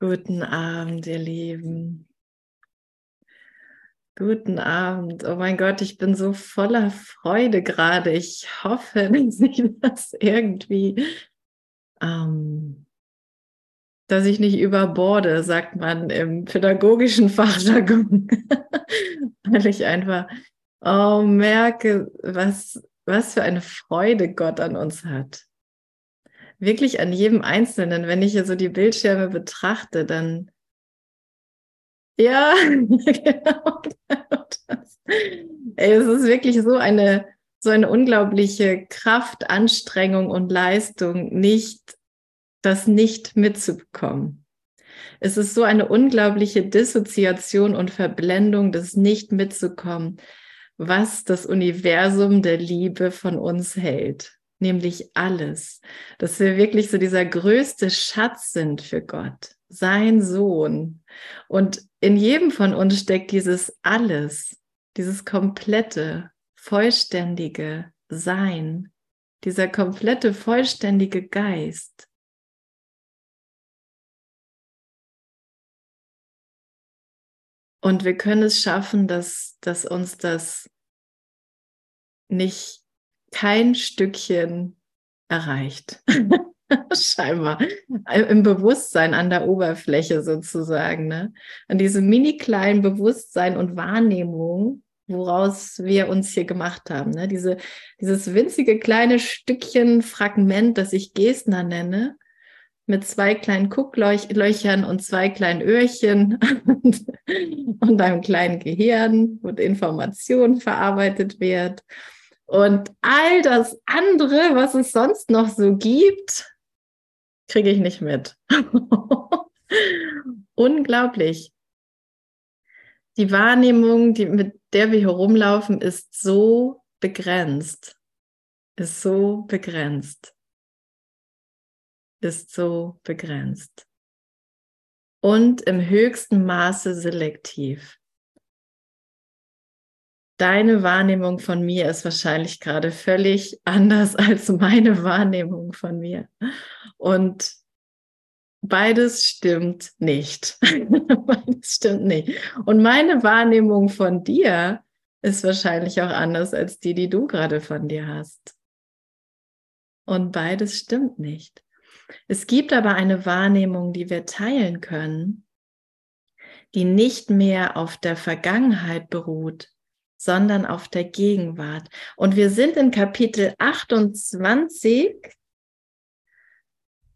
Guten Abend, ihr Lieben. Guten Abend. Oh mein Gott, ich bin so voller Freude gerade. Ich hoffe, dass ich das irgendwie, ähm, dass ich nicht überborde, sagt man im pädagogischen Fachjargon, weil ich einfach oh, merke, was, was für eine Freude Gott an uns hat wirklich an jedem Einzelnen, wenn ich hier so die Bildschirme betrachte, dann ja, genau. Das. Ey, es ist wirklich so eine, so eine unglaubliche Kraft, Anstrengung und Leistung, nicht das nicht mitzubekommen. Es ist so eine unglaubliche Dissoziation und Verblendung, das nicht mitzukommen, was das Universum der Liebe von uns hält nämlich alles, dass wir wirklich so dieser größte Schatz sind für Gott, sein Sohn. Und in jedem von uns steckt dieses alles, dieses komplette, vollständige Sein, dieser komplette, vollständige Geist. Und wir können es schaffen, dass, dass uns das nicht kein Stückchen erreicht. Scheinbar. Im Bewusstsein an der Oberfläche sozusagen. Ne? An diesem mini kleinen Bewusstsein und Wahrnehmung, woraus wir uns hier gemacht haben. Ne? Diese, dieses winzige kleine Stückchen Fragment, das ich Gestner nenne, mit zwei kleinen Gucklöchern und zwei kleinen Öhrchen und, und einem kleinen Gehirn, wo Information verarbeitet wird und all das andere, was es sonst noch so gibt, kriege ich nicht mit. Unglaublich. Die Wahrnehmung, die, mit der wir hier rumlaufen, ist so begrenzt. Ist so begrenzt. Ist so begrenzt. Und im höchsten Maße selektiv deine Wahrnehmung von mir ist wahrscheinlich gerade völlig anders als meine Wahrnehmung von mir. Und beides stimmt nicht. beides stimmt nicht. Und meine Wahrnehmung von dir ist wahrscheinlich auch anders als die, die du gerade von dir hast. Und beides stimmt nicht. Es gibt aber eine Wahrnehmung, die wir teilen können, die nicht mehr auf der Vergangenheit beruht, sondern auf der Gegenwart. Und wir sind in Kapitel 28,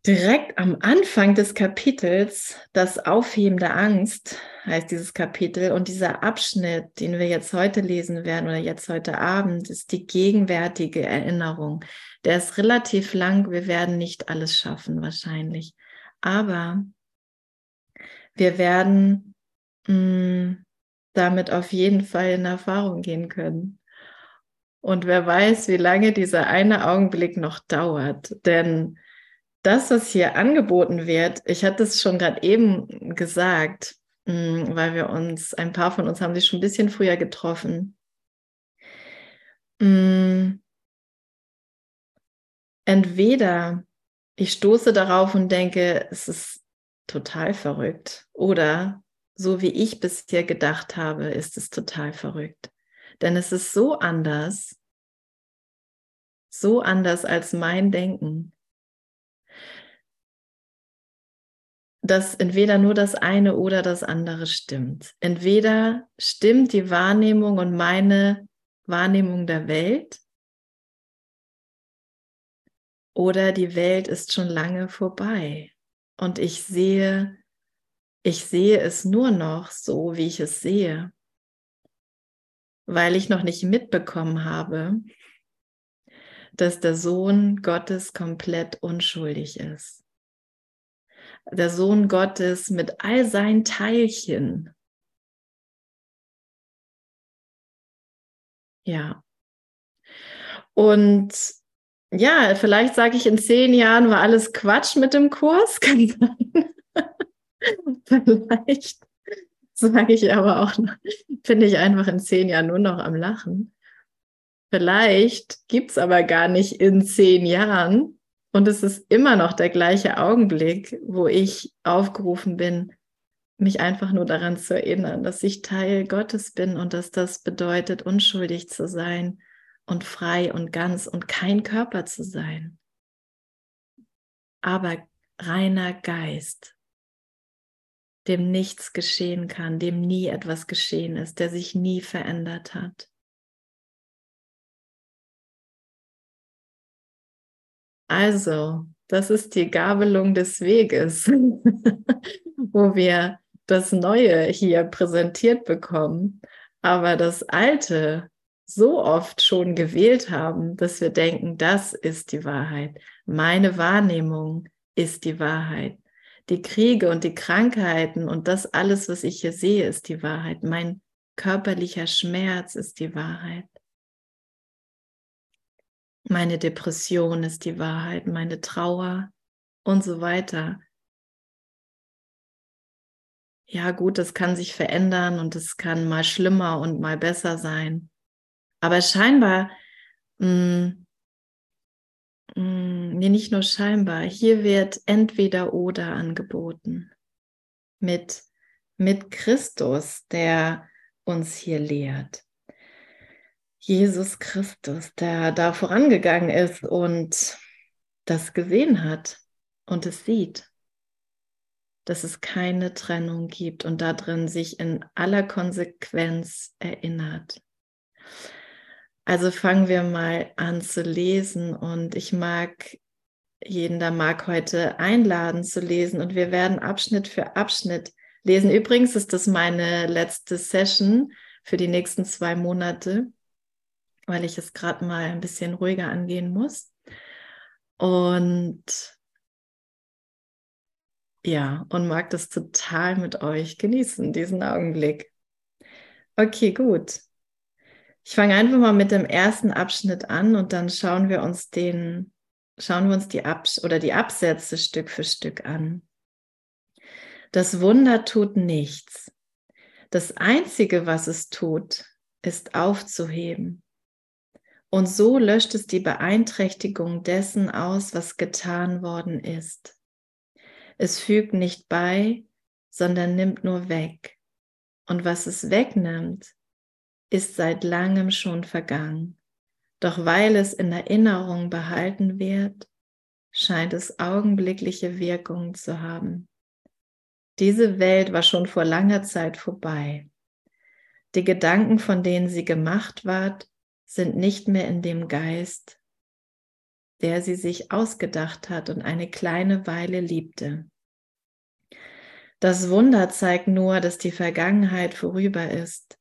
direkt am Anfang des Kapitels, das Aufheben der Angst heißt dieses Kapitel. Und dieser Abschnitt, den wir jetzt heute lesen werden oder jetzt heute Abend, ist die gegenwärtige Erinnerung. Der ist relativ lang. Wir werden nicht alles schaffen wahrscheinlich. Aber wir werden mh, mm, damit auf jeden Fall in Erfahrung gehen können. Und wer weiß, wie lange dieser eine Augenblick noch dauert. Denn das, was hier angeboten wird, ich hatte es schon gerade eben gesagt, hm, weil wir uns, ein paar von uns haben sich schon ein bisschen früher getroffen. Hm, entweder ich stoße darauf und denke, es ist total verrückt, oder so wie ich bisher gedacht habe, ist es total verrückt. Denn es ist so anders, so anders als mein Denken, dass entweder nur das eine oder das andere stimmt. Entweder stimmt die Wahrnehmung und meine Wahrnehmung der Welt oder die Welt ist schon lange vorbei und ich sehe ich sehe es nur noch so, wie ich es sehe, weil ich noch nicht mitbekommen habe, dass der Sohn Gottes komplett unschuldig ist. Der Sohn Gottes mit all seinen Teilchen. Ja. Und ja, vielleicht sage ich in zehn Jahren war alles Quatsch mit dem Kurs. Kann sein. Vielleicht sage ich aber auch finde ich einfach in zehn Jahren nur noch am Lachen. Vielleicht gibt es aber gar nicht in zehn Jahren Und es ist immer noch der gleiche Augenblick, wo ich aufgerufen bin, mich einfach nur daran zu erinnern, dass ich Teil Gottes bin und dass das bedeutet, unschuldig zu sein und frei und ganz und kein Körper zu sein, aber reiner Geist, dem nichts geschehen kann, dem nie etwas geschehen ist, der sich nie verändert hat. Also, das ist die Gabelung des Weges, wo wir das Neue hier präsentiert bekommen, aber das Alte so oft schon gewählt haben, dass wir denken, das ist die Wahrheit. Meine Wahrnehmung ist die Wahrheit. Die Kriege und die Krankheiten und das alles, was ich hier sehe, ist die Wahrheit. Mein körperlicher Schmerz ist die Wahrheit. Meine Depression ist die Wahrheit, meine Trauer und so weiter. Ja gut, das kann sich verändern und es kann mal schlimmer und mal besser sein. Aber scheinbar, mh, mm, nee, nicht nur scheinbar, hier wird entweder oder angeboten mit, mit Christus, der uns hier lehrt. Jesus Christus, der da vorangegangen ist und das gesehen hat und es sieht, dass es keine Trennung gibt und darin sich in aller Konsequenz erinnert. Also fangen wir mal an zu lesen und ich mag jeden, der mag heute einladen zu lesen und wir werden Abschnitt für Abschnitt lesen. Übrigens ist das meine letzte Session für die nächsten zwei Monate, weil ich es gerade mal ein bisschen ruhiger angehen muss. Und ja, und mag das total mit euch genießen, diesen Augenblick. Okay, gut. Ich fange einfach mal mit dem ersten Abschnitt an und dann schauen wir uns den, schauen wir uns die Abs oder die Absätze Stück für Stück an. Das Wunder tut nichts. Das Einzige, was es tut, ist aufzuheben. Und so löscht es die Beeinträchtigung dessen aus, was getan worden ist. Es fügt nicht bei, sondern nimmt nur weg. Und was es wegnimmt, ist seit langem schon vergangen. Doch weil es in Erinnerung behalten wird, scheint es augenblickliche Wirkung zu haben. Diese Welt war schon vor langer Zeit vorbei. Die Gedanken, von denen sie gemacht ward, sind nicht mehr in dem Geist, der sie sich ausgedacht hat und eine kleine Weile liebte. Das Wunder zeigt nur, dass die Vergangenheit vorüber ist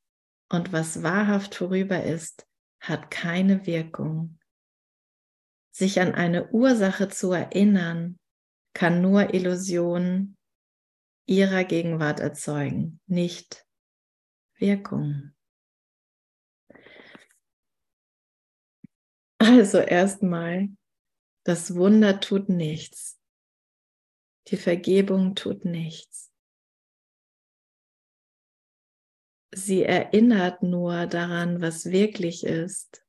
und was wahrhaft vorüber ist, hat keine Wirkung. Sich an eine Ursache zu erinnern, kann nur Illusionen ihrer Gegenwart erzeugen, nicht Wirkung. Also erstmal, das Wunder tut nichts. Die Vergebung tut nichts. Sie erinnert nur daran, was wirklich ist.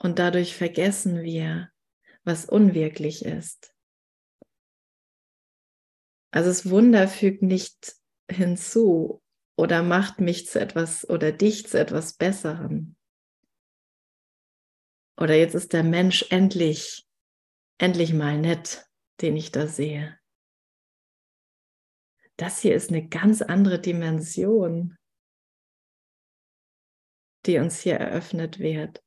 Und dadurch vergessen wir, was unwirklich ist. Also das Wunder fügt nicht hinzu oder macht mich zu etwas oder dich zu etwas Besserem. Oder jetzt ist der Mensch endlich, endlich mal nett, den ich da sehe. Das hier ist eine ganz andere Dimension die uns hier eröffnet wird.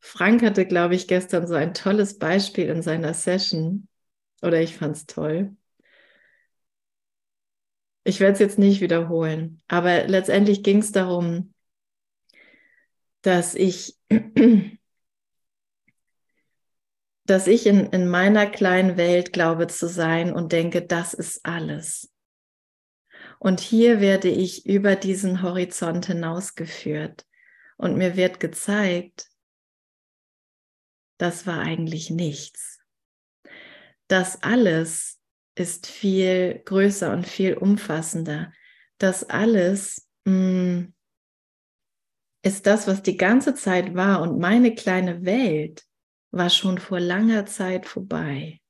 Frank hatte, glaube ich, gestern so ein tolles Beispiel in seiner Session, oder ich fand es toll. Ich werde es jetzt nicht wiederholen, aber letztendlich ging es darum, dass ich, dass ich in, in meiner kleinen Welt glaube zu sein und denke, das ist alles. Und hier werde ich über diesen Horizont hinausgeführt und mir wird gezeigt, das war eigentlich nichts. Das alles ist viel größer und viel umfassender. Das alles mh, mm, ist das, was die ganze Zeit war und meine kleine Welt war schon vor langer Zeit vorbei.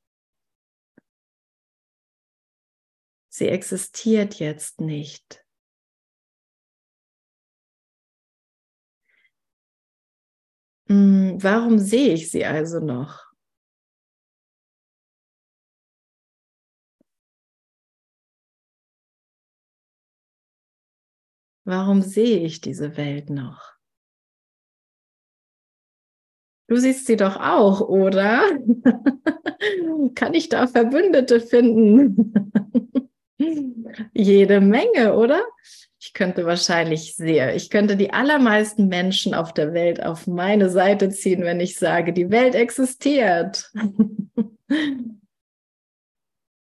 Sie existiert jetzt nicht. Hm, warum sehe ich sie also noch? Warum sehe ich diese Welt noch? Du siehst sie doch auch, oder? Kann ich da Verbündete finden? Jede Menge, oder? Ich könnte wahrscheinlich sehr, ich könnte die allermeisten Menschen auf der Welt auf meine Seite ziehen, wenn ich sage, die Welt existiert.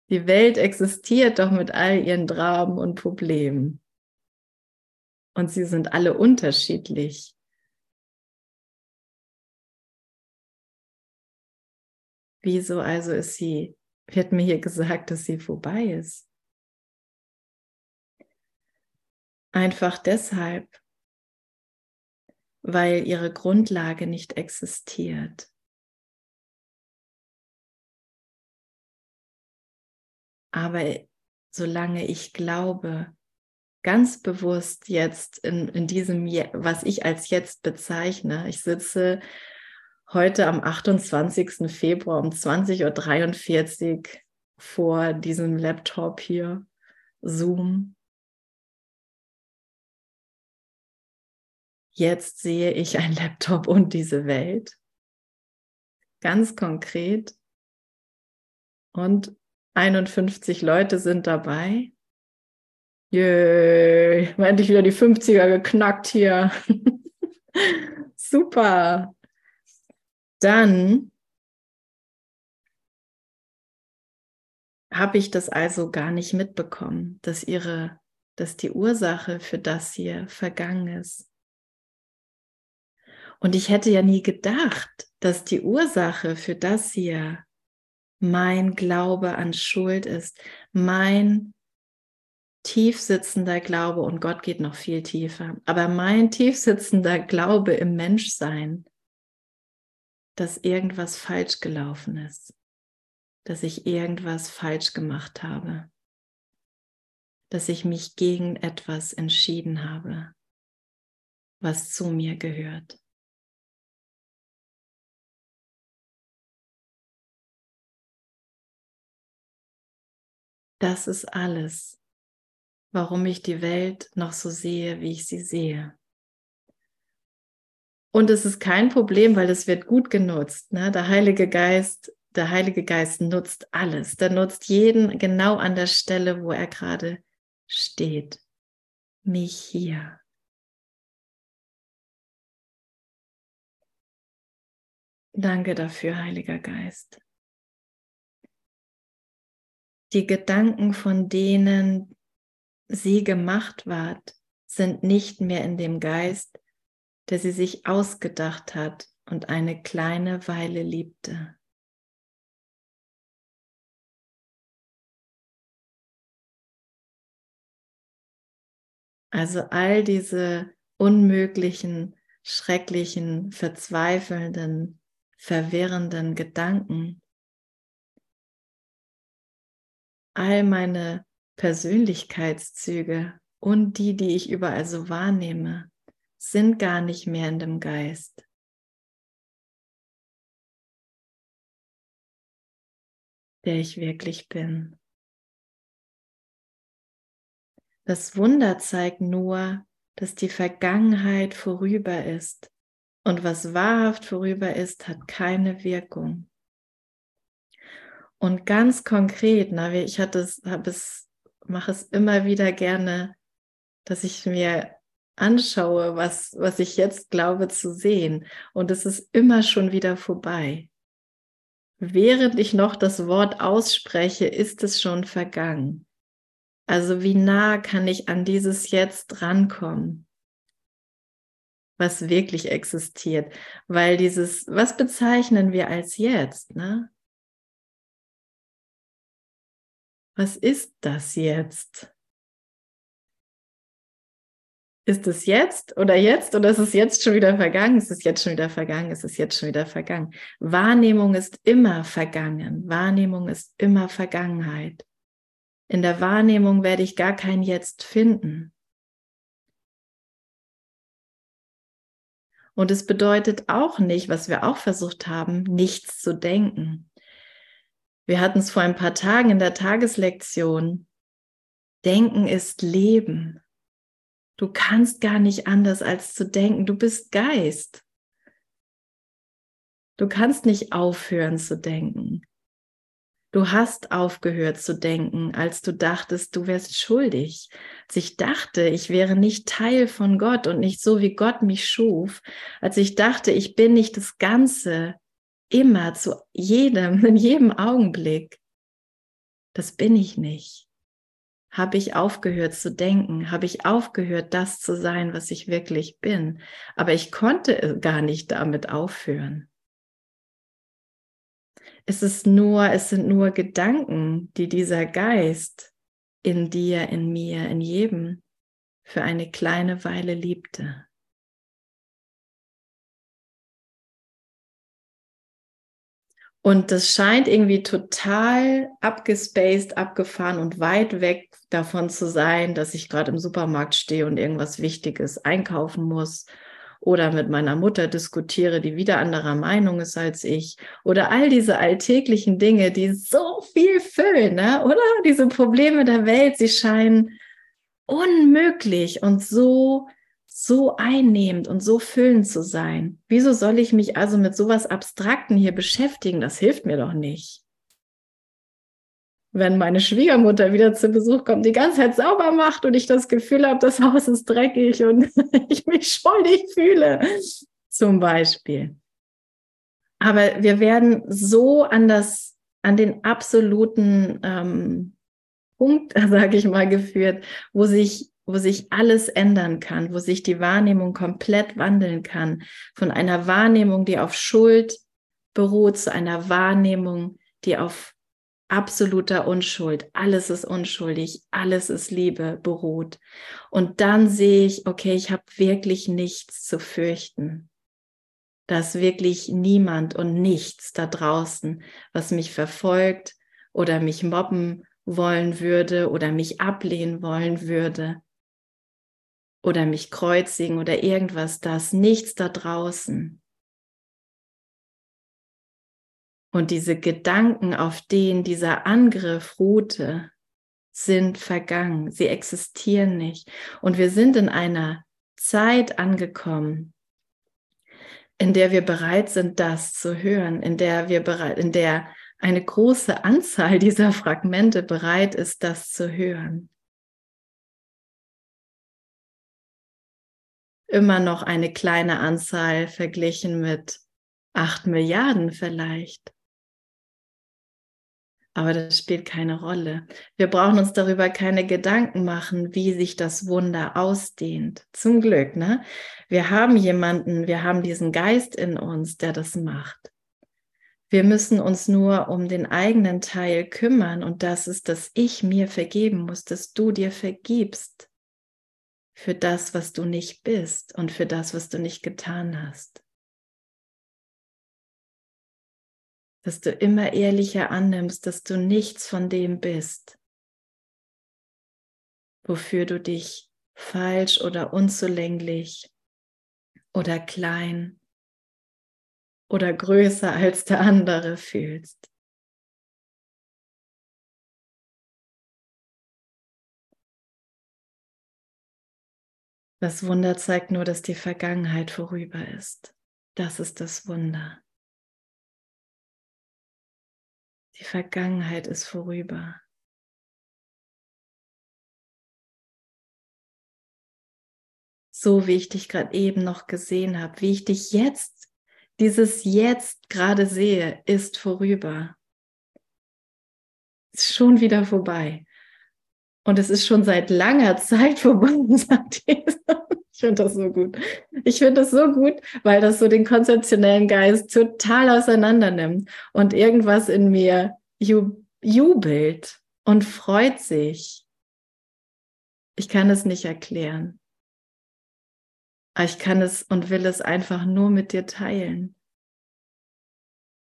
Die Welt existiert doch mit all ihren Dramen und Problemen. Und sie sind alle unterschiedlich. Wieso also ist sie, wird mir hier gesagt, dass sie vorbei ist? Einfach deshalb, weil ihre Grundlage nicht existiert. Aber solange ich glaube, ganz bewusst jetzt in, in diesem, was ich als jetzt bezeichne. Ich sitze heute am 28. Februar um 20.43 Uhr vor diesem Laptop hier, Zoom. Jetzt sehe ich ein Laptop und diese Welt. Ganz konkret. Und 51 Leute sind dabei. Yay, endlich wieder die 50er geknackt hier. Super. Dann habe ich das also gar nicht mitbekommen, dass ihre, dass die Ursache für das hier vergangen ist. Und ich hätte ja nie gedacht, dass die Ursache für das hier mein Glaube an Schuld ist, mein tiefsitzender Glaube, und Gott geht noch viel tiefer, aber mein tiefsitzender Glaube im Menschsein, dass irgendwas falsch gelaufen ist, dass ich irgendwas falsch gemacht habe, dass ich mich gegen etwas entschieden habe, was zu mir gehört. Das ist alles, warum ich die Welt noch so sehe, wie ich sie sehe. Und es ist kein Problem, weil es wird gut genutzt. Ne? Der Heilige Geist, der Heilige Geist nutzt alles. Der nutzt jeden genau an der Stelle, wo er gerade steht. Mich hier. Danke dafür, Heiliger Geist. Die Gedanken von denen, sie gemacht ward, sind nicht mehr in dem Geist, der sie sich ausgedacht hat und eine kleine Weile liebte. Also all diese unmöglichen, schrecklichen, verzweifelnden, verwirrenden Gedanken, all meine Persönlichkeitszüge und die, die ich überall so wahrnehme, sind gar nicht mehr in dem Geist. der ich wirklich bin. Das Wunder zeigt nur, dass die Vergangenheit vorüber ist und was wahrhaft vorüber ist, hat keine Wirkung. Und ganz konkret, na, ich hatte es, habe es mache es immer wieder gerne, dass ich mir anschaue, was, was ich jetzt glaube zu sehen. Und es ist immer schon wieder vorbei. Während ich noch das Wort ausspreche, ist es schon vergangen. Also wie nah kann ich an dieses Jetzt rankommen, was wirklich existiert? Weil dieses, was bezeichnen wir als Jetzt? Ne? Was ist das jetzt? ist es jetzt oder jetzt oder ist es jetzt schon wieder vergangen? Ist es jetzt schon wieder vergangen? Ist es jetzt schon wieder vergangen? Wahrnehmung ist immer vergangen. Wahrnehmung ist immer Vergangenheit. In der Wahrnehmung werde ich gar kein Jetzt finden. Und es bedeutet auch nicht, was wir auch versucht haben, nichts zu denken. Wir hatten es vor ein paar Tagen in der Tageslektion. Denken ist Leben. Du kannst gar nicht anders als zu denken. Du bist Geist. Du kannst nicht aufhören zu denken. Du hast aufgehört zu denken, als du dachtest, du wärst schuldig. Als ich dachte, ich wäre nicht Teil von Gott und nicht so, wie Gott mich schuf. Als ich dachte, ich bin nicht das Ganze, immer, zu jedem, in jedem Augenblick. Das bin ich nicht. Habe ich aufgehört zu denken? Habe ich aufgehört, das zu sein, was ich wirklich bin? Aber ich konnte gar nicht damit aufhören es ist nur, es sind nur Gedanken, die dieser Geist in dir, in mir, in jedem für eine kleine Weile liebte. Und das scheint irgendwie total abgespaced, abgefahren und weit weg davon zu sein, dass ich gerade im Supermarkt stehe und irgendwas Wichtiges einkaufen muss oder mit meiner Mutter diskutiere, die wieder anderer Meinung ist als ich oder all diese alltäglichen Dinge, die so viel füllen, ne? oder diese Probleme der Welt, sie scheinen unmöglich und so so einnehmend und so füllend zu sein. Wieso soll ich mich also mit sowas Abstrakten hier beschäftigen? Das hilft mir doch nicht wenn meine Schwiegermutter wieder zu Besuch kommt, die ganze Zeit sauber macht und ich das Gefühl habe, das Haus ist dreckig und ich mich schuldig fühle, zum Beispiel. Aber wir werden so an das, an den absoluten ähm, Punkt, sage ich mal, geführt, wo sich wo sich alles ändern kann, wo sich die Wahrnehmung komplett wandeln kann, von einer Wahrnehmung, die auf Schuld beruht, zu einer Wahrnehmung, die auf absoluter Unschuld. Alles ist unschuldig, alles ist Liebe beruht. Und dann sehe ich, okay, ich habe wirklich nichts zu fürchten. Da ist wirklich niemand und nichts da draußen, was mich verfolgt oder mich mobben wollen würde oder mich ablehnen wollen würde oder mich kreuzigen oder irgendwas. Da ist nichts da draußen. Und diese Gedanken, auf denen dieser Angriff ruhte, sind vergangen. Sie existieren nicht. Und wir sind in einer Zeit angekommen, in der wir bereit sind, das zu hören, in der wir bereit, in der eine große Anzahl dieser Fragmente bereit ist, das zu hören. Immer noch eine kleine Anzahl verglichen mit acht Milliarden vielleicht. Aber das spielt keine Rolle. Wir brauchen uns darüber keine Gedanken machen, wie sich das Wunder ausdehnt. Zum Glück, ne? Wir haben jemanden, wir haben diesen Geist in uns, der das macht. Wir müssen uns nur um den eigenen Teil kümmern und das ist, dass ich mir vergeben muss, dass du dir vergibst für das, was du nicht bist und für das, was du nicht getan hast. dass du immer ehrlicher annimmst, dass du nichts von dem bist, wofür du dich falsch oder unzulänglich oder klein oder größer als der andere fühlst. Das Wunder zeigt nur, dass die Vergangenheit vorüber ist. Das ist das Wunder. Die Vergangenheit ist vorüber. So wie ich dich gerade eben noch gesehen habe, wie ich dich jetzt, dieses Jetzt gerade sehe, ist vorüber. Ist schon wieder vorbei. Und es ist schon seit langer Zeit vorbei, sagt Jesus. Ich finde das so gut. Ich finde das so gut, weil das so den konzeptionellen Geist total auseinander nimmt und irgendwas in mir jubelt und freut sich. Ich kann es nicht erklären. Aber ich kann es und will es einfach nur mit dir teilen.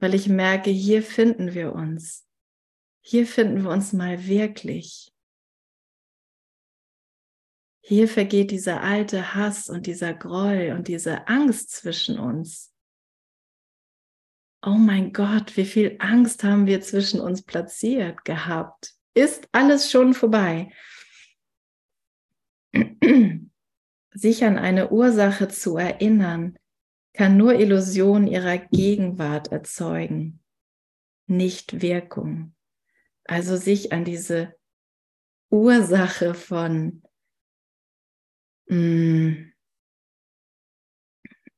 Weil ich merke, hier finden wir uns. Hier finden wir uns mal wirklich. Hier vergeht dieser alte Hass und dieser Groll und diese Angst zwischen uns. Oh mein Gott, wie viel Angst haben wir zwischen uns platziert gehabt. Ist alles schon vorbei. Sich an eine Ursache zu erinnern, kann nur Illusion ihrer Gegenwart erzeugen, nicht Wirkung. Also sich an diese Ursache von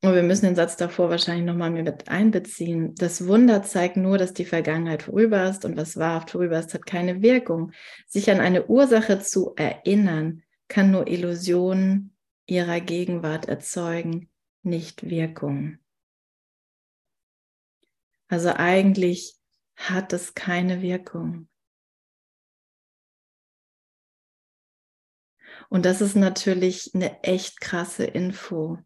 und wir müssen den Satz davor wahrscheinlich nochmal mit einbeziehen. Das Wunder zeigt nur, dass die Vergangenheit vorüber ist und was wahrhaft vorüber ist, hat keine Wirkung. Sich an eine Ursache zu erinnern, kann nur Illusionen ihrer Gegenwart erzeugen, nicht Wirkung. Also eigentlich hat es keine Wirkung. Und das ist natürlich eine echt krasse Info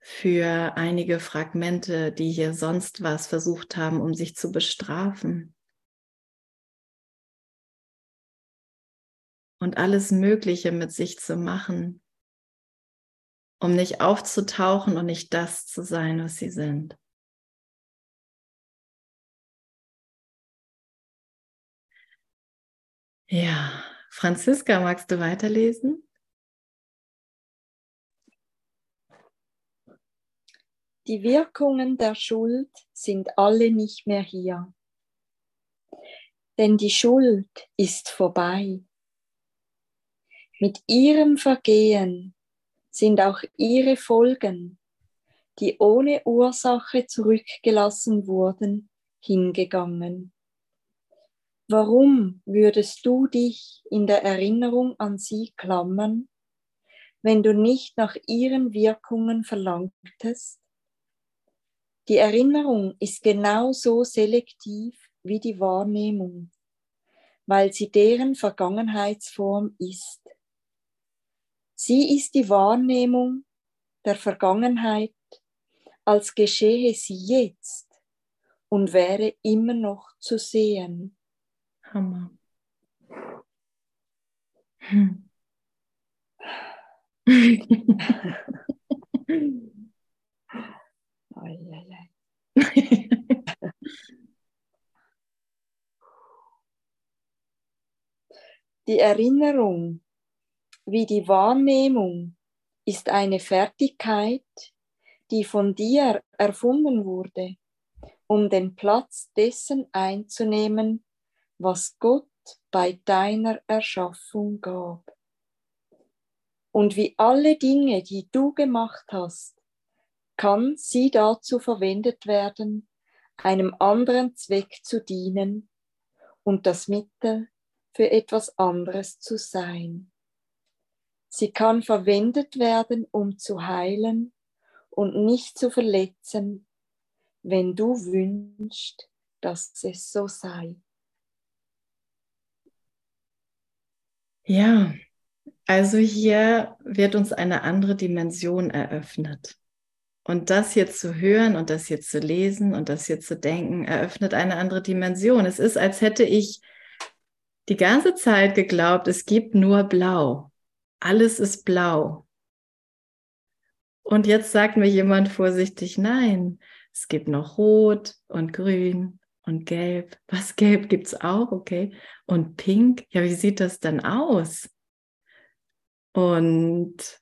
für einige Fragmente, die hier sonst was versucht haben, um sich zu bestrafen. Und alles Mögliche mit sich zu machen, um nicht aufzutauchen und nicht das zu sein, was sie sind. Ja, Franziska, magst du weiterlesen? Die Wirkungen der Schuld sind alle nicht mehr hier. Denn die Schuld ist vorbei. Mit ihrem Vergehen sind auch ihre Folgen, die ohne Ursache zurückgelassen wurden, hingegangen. Warum würdest du dich in der Erinnerung an sie klammern, wenn du nicht nach ihren Wirkungen verlangtest? Die Erinnerung ist genauso selektiv wie die Wahrnehmung, weil sie deren Vergangenheitsform ist. Sie ist die Wahrnehmung der Vergangenheit, als geschehe sie jetzt und wäre immer noch zu sehen. Hammer. Hm. Die Erinnerung wie die Wahrnehmung ist eine Fertigkeit, die von dir erfunden wurde, um den Platz dessen einzunehmen, was Gott bei deiner Erschaffung gab. Und wie alle Dinge, die du gemacht hast, kann sie dazu verwendet werden, einem anderen Zweck zu dienen und das Mittel für etwas anderes zu sein. Sie kann verwendet werden, um zu heilen und nicht zu verletzen, wenn du wünschst, dass es so sei. Ja, also hier wird uns eine andere Dimension eröffnet. Und das hier zu hören und das hier zu lesen und das hier zu denken, eröffnet eine andere Dimension. Es ist, als hätte ich die ganze Zeit geglaubt, es gibt nur Blau. Alles ist blau. Und jetzt sagt mir jemand vorsichtig, nein, es gibt noch Rot und Grün und Gelb. Was Gelb gibt es auch, okay? Und Pink, ja, wie sieht das dann aus? Und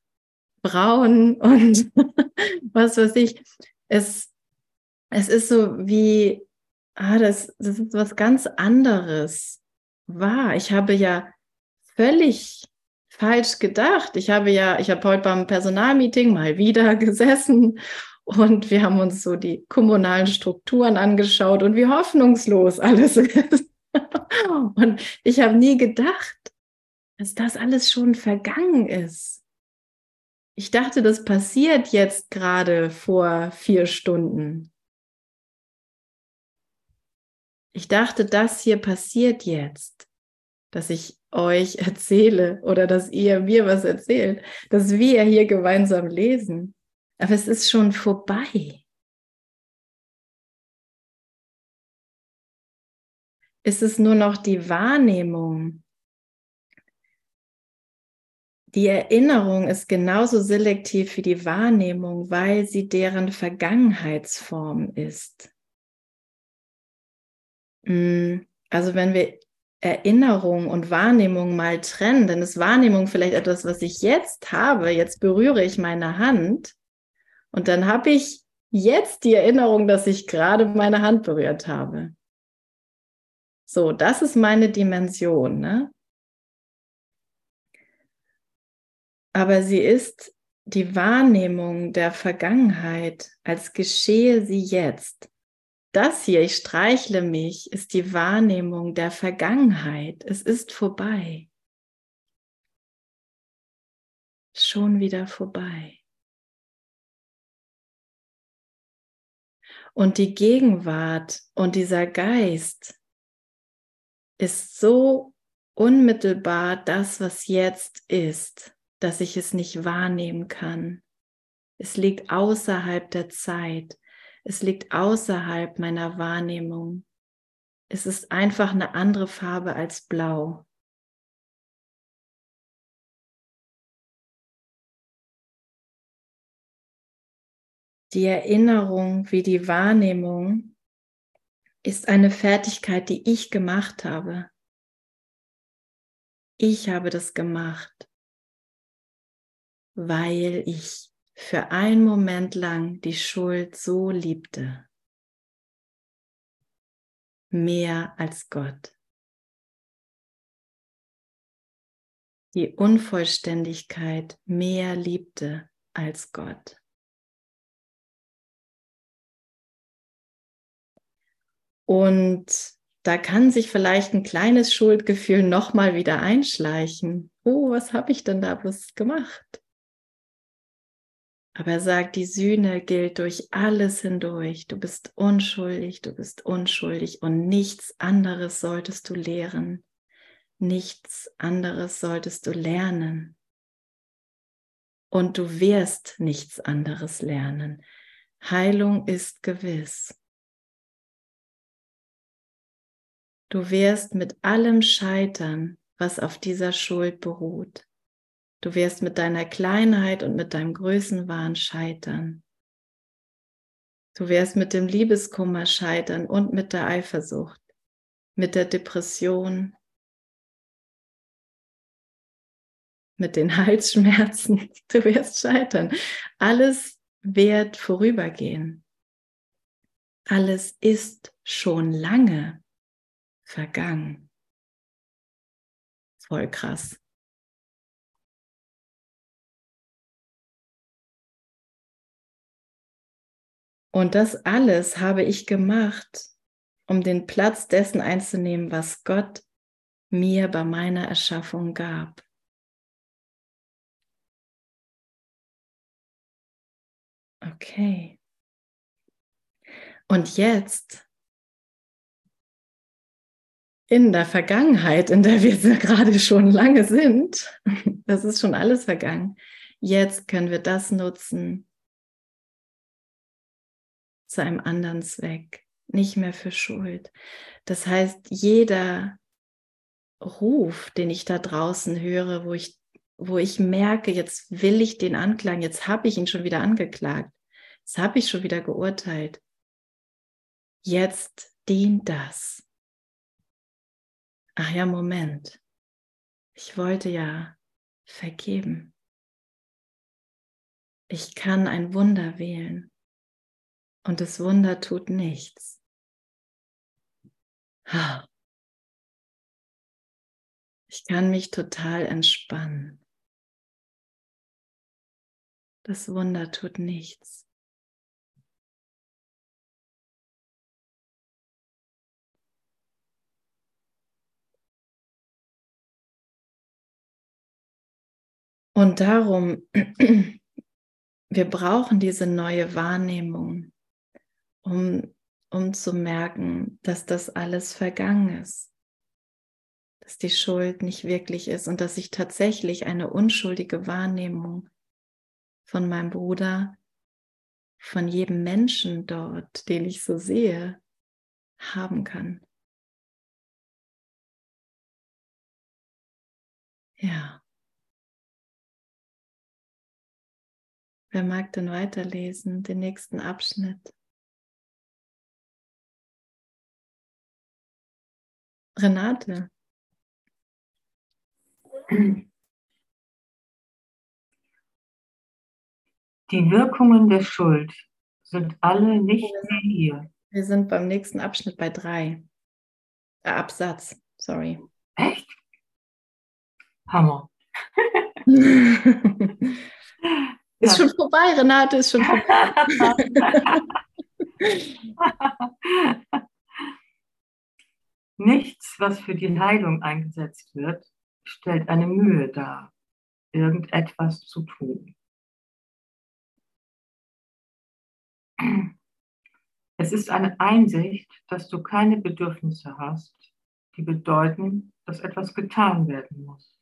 braun und was weiß ich. Es, es ist so wie, ah, das, das ist was ganz anderes war. Ich habe ja völlig falsch gedacht. Ich habe ja, ich habe heute beim Personalmeeting mal wieder gesessen und wir haben uns so die kommunalen Strukturen angeschaut und wie hoffnungslos alles ist. Und ich habe nie gedacht, dass das alles schon vergangen ist. Ich dachte, das passiert jetzt gerade vor vier Stunden. Ich dachte, das hier passiert jetzt. dass ich euch erzähle oder dass ihr mir was erzählt, dass wir hier gemeinsam lesen. Aber es ist schon vorbei. Es ist nur noch die Wahrnehmung. Die Erinnerung ist genauso selektiv wie die Wahrnehmung, weil sie deren Vergangenheitsform ist. Mm, also wenn wir Erinnerung und Wahrnehmung mal trennen, dann ist Wahrnehmung vielleicht etwas, was ich jetzt habe. Jetzt berühre ich meine Hand und dann habe ich jetzt die Erinnerung, dass ich gerade meine Hand berührt habe. So, das ist meine Dimension. Ne? Aber sie ist die Wahrnehmung der Vergangenheit, als geschehe sie jetzt das hier, ich streichle mich, ist die Wahrnehmung der Vergangenheit. Es ist vorbei. Schon wieder vorbei. Und die Gegenwart und dieser Geist ist so unmittelbar das, was jetzt ist, dass ich es nicht wahrnehmen kann. Es liegt außerhalb der Zeit. Es liegt außerhalb meiner Wahrnehmung. Es ist einfach eine andere Farbe als blau. Die Erinnerung wie die Wahrnehmung ist eine Fertigkeit, die ich gemacht habe. Ich habe das gemacht, weil ich für einen Moment lang die Schuld so liebte. Mehr als Gott. Die Unvollständigkeit mehr liebte als Gott. Und da kann sich vielleicht ein kleines Schuldgefühl nochmal wieder einschleichen. Oh, was habe ich denn da bloß gemacht? Aber er sagt, die Sühne gilt durch alles hindurch. Du bist unschuldig, du bist unschuldig und nichts anderes solltest du lehren. Nichts anderes solltest du lernen. Und du wirst nichts anderes lernen. Heilung ist gewiss. Du wirst mit allem scheitern, was auf dieser Schuld beruht. Du wirst mit deiner Kleinheit und mit deinem Größenwahn scheitern. Du wirst mit dem Liebeskummer scheitern und mit der Eifersucht, mit der Depression, mit den Halsschmerzen. Du wirst scheitern. Alles wird vorübergehen. Alles ist schon lange vergangen. Voll krass. Und das alles habe ich gemacht, um den Platz dessen einzunehmen, was Gott mir bei meiner Erschaffung gab. Okay. Und jetzt, in der Vergangenheit, in der wir gerade schon lange sind, das ist schon alles vergangen, jetzt können wir das nutzen, zu einem anderen Zweck, nicht mehr für Schuld. Das heißt, jeder Ruf, den ich da draußen höre, wo ich, wo ich merke, jetzt will ich den anklagen, jetzt habe ich ihn schon wieder angeklagt, jetzt habe ich schon wieder geurteilt. Jetzt dient das. Ach ja, Moment. Ich wollte ja vergeben. Ich kann ein Wunder wählen und das Wunder tut nichts. Ich kann mich total entspannen. Das Wunder tut nichts. Und darum, wir brauchen diese neue Wahrnehmung um, um zu merken, dass das alles vergangen ist. dass die Schuld nicht wirklich ist und dass ich tatsächlich eine unschuldige Wahrnehmung von meinem Bruder, von jedem Menschen dort, den ich so sehe, haben kann. Ja. Wer mag denn weiterlesen, den nächsten Abschnitt? Renate. Die Wirkungen der Schuld sind alle nicht mehr hier. Wir sind beim nächsten Abschnitt bei drei. Äh, Absatz, sorry. Echt? Hammer. ist schon vorbei, Renate, ist schon vorbei. Nichts, was für die Heilung eingesetzt wird, stellt eine Mühe dar, irgendetwas zu tun. Es ist eine Einsicht, dass du keine Bedürfnisse hast, die bedeuten, dass etwas getan werden muss.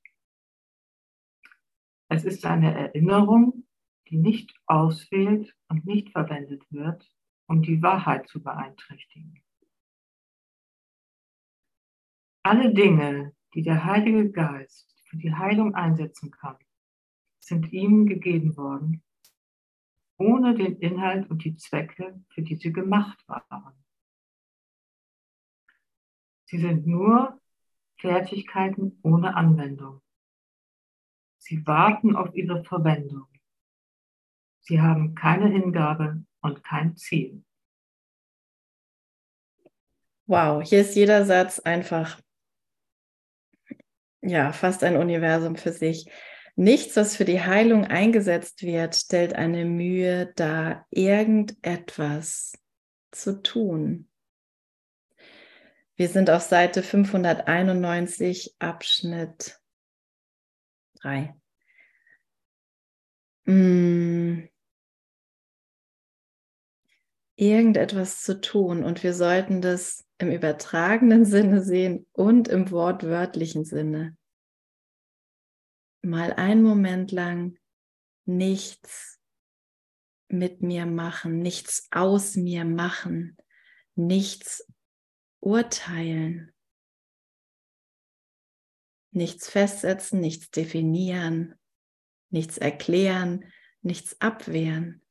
Es ist eine Erinnerung, die nicht auswählt und nicht verwendet wird, um die Wahrheit zu beeinträchtigen. Alle Dinge, die der Heilige Geist für die Heilung einsetzen kann, sind ihm gegeben worden, ohne den Inhalt und die Zwecke, für die sie gemacht waren. Sie sind nur Fertigkeiten ohne Anwendung. Sie warten auf ihre Verwendung. Sie haben keine Hingabe und kein Ziel. Wow, hier ist jeder Satz einfach ja, fast ein Universum für sich. Nichts, was für die Heilung eingesetzt wird, stellt eine Mühe dar, irgendetwas zu tun. Wir sind auf Seite 591, Abschnitt 3. Hm. Irgendetwas zu tun und wir sollten das im übertragenen Sinne sehen und im wortwörtlichen Sinne. Mal einen Moment lang nichts mit mir machen, nichts aus mir machen, nichts urteilen, nichts festsetzen, nichts definieren, nichts erklären, nichts abwehren,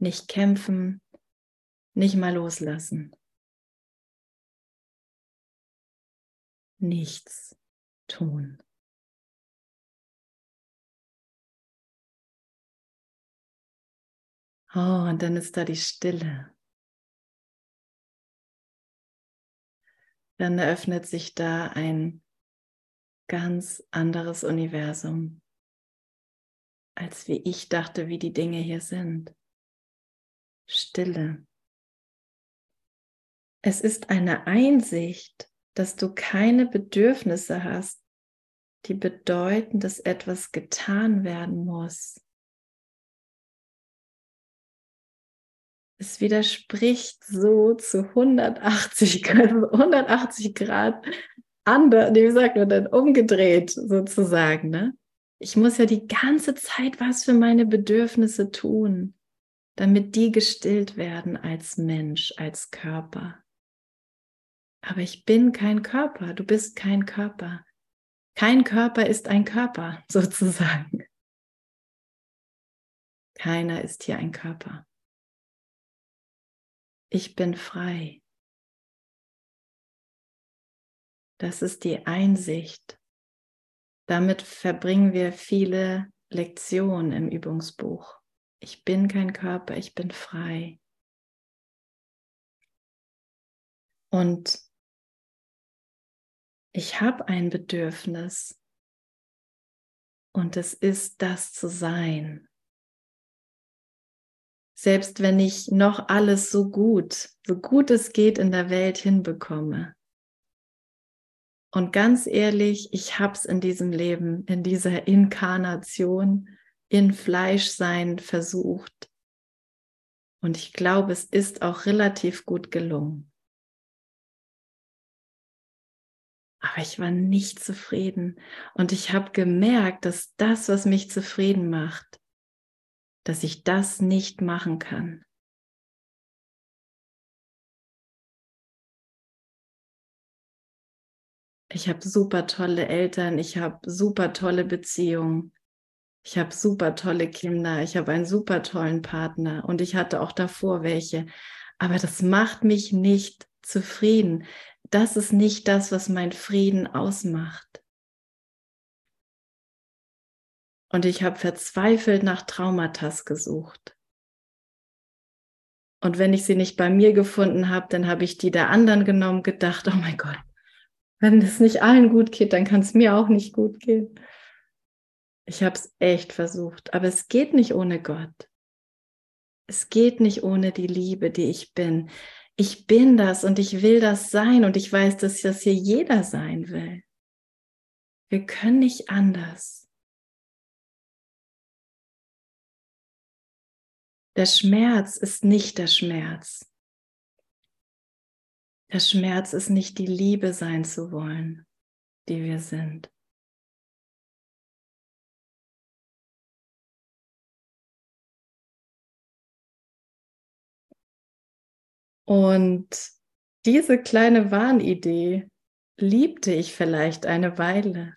nicht kämpfen, nicht mal loslassen. Nichts tun. Oh, und dann ist da die Stille. Dann eröffnet sich da ein ganz anderes Universum, als wie ich dachte, wie die Dinge hier sind. Stille. Es ist eine Einsicht, dass du keine Bedürfnisse hast, die bedeuten, dass etwas getan werden muss. Es widerspricht so zu 180 Grad, 180 Grad anders, wie sagt man denn, umgedreht sozusagen. Ne? Ich muss ja die ganze Zeit was für meine Bedürfnisse tun, damit die gestillt werden als Mensch, als Körper. Aber ich bin kein Körper, du bist kein Körper. Kein Körper ist ein Körper, sozusagen. Keiner ist hier ein Körper. Ich bin frei. Das ist die Einsicht. Damit verbringen wir viele Lektionen im Übungsbuch. Ich bin kein Körper, ich bin frei. Und ich habe ein Bedürfnis und es ist das zu sein. Selbst wenn ich noch alles so gut, so gut es geht in der Welt hinbekomme. Und ganz ehrlich, ich habe es in diesem Leben, in dieser Inkarnation, in Fleischsein versucht. Und ich glaube, es ist auch relativ gut gelungen. Aber ich war nicht zufrieden. Und ich habe gemerkt, dass das, was mich zufrieden macht, dass ich das nicht machen kann. Ich habe super tolle Eltern, ich habe super tolle Beziehungen, ich habe super tolle Kinder, ich habe einen super tollen Partner und ich hatte auch davor welche. Aber das macht mich nicht zufrieden. Das ist nicht das, was mein Frieden ausmacht. Und ich habe verzweifelt nach Traumatas gesucht. Und wenn ich sie nicht bei mir gefunden habe, dann habe ich die der anderen genommen, gedacht, oh mein Gott, wenn es nicht allen gut geht, dann kann es mir auch nicht gut gehen. Ich habe es echt versucht, aber es geht nicht ohne Gott. Es geht nicht ohne die Liebe, die ich bin. Ich bin das und ich will das sein und ich weiß, dass das hier jeder sein will. Wir können nicht anders. Der Schmerz ist nicht der Schmerz. Der Schmerz ist nicht die Liebe sein zu wollen, die wir sind. Und diese kleine Wahnidee liebte ich vielleicht eine Weile.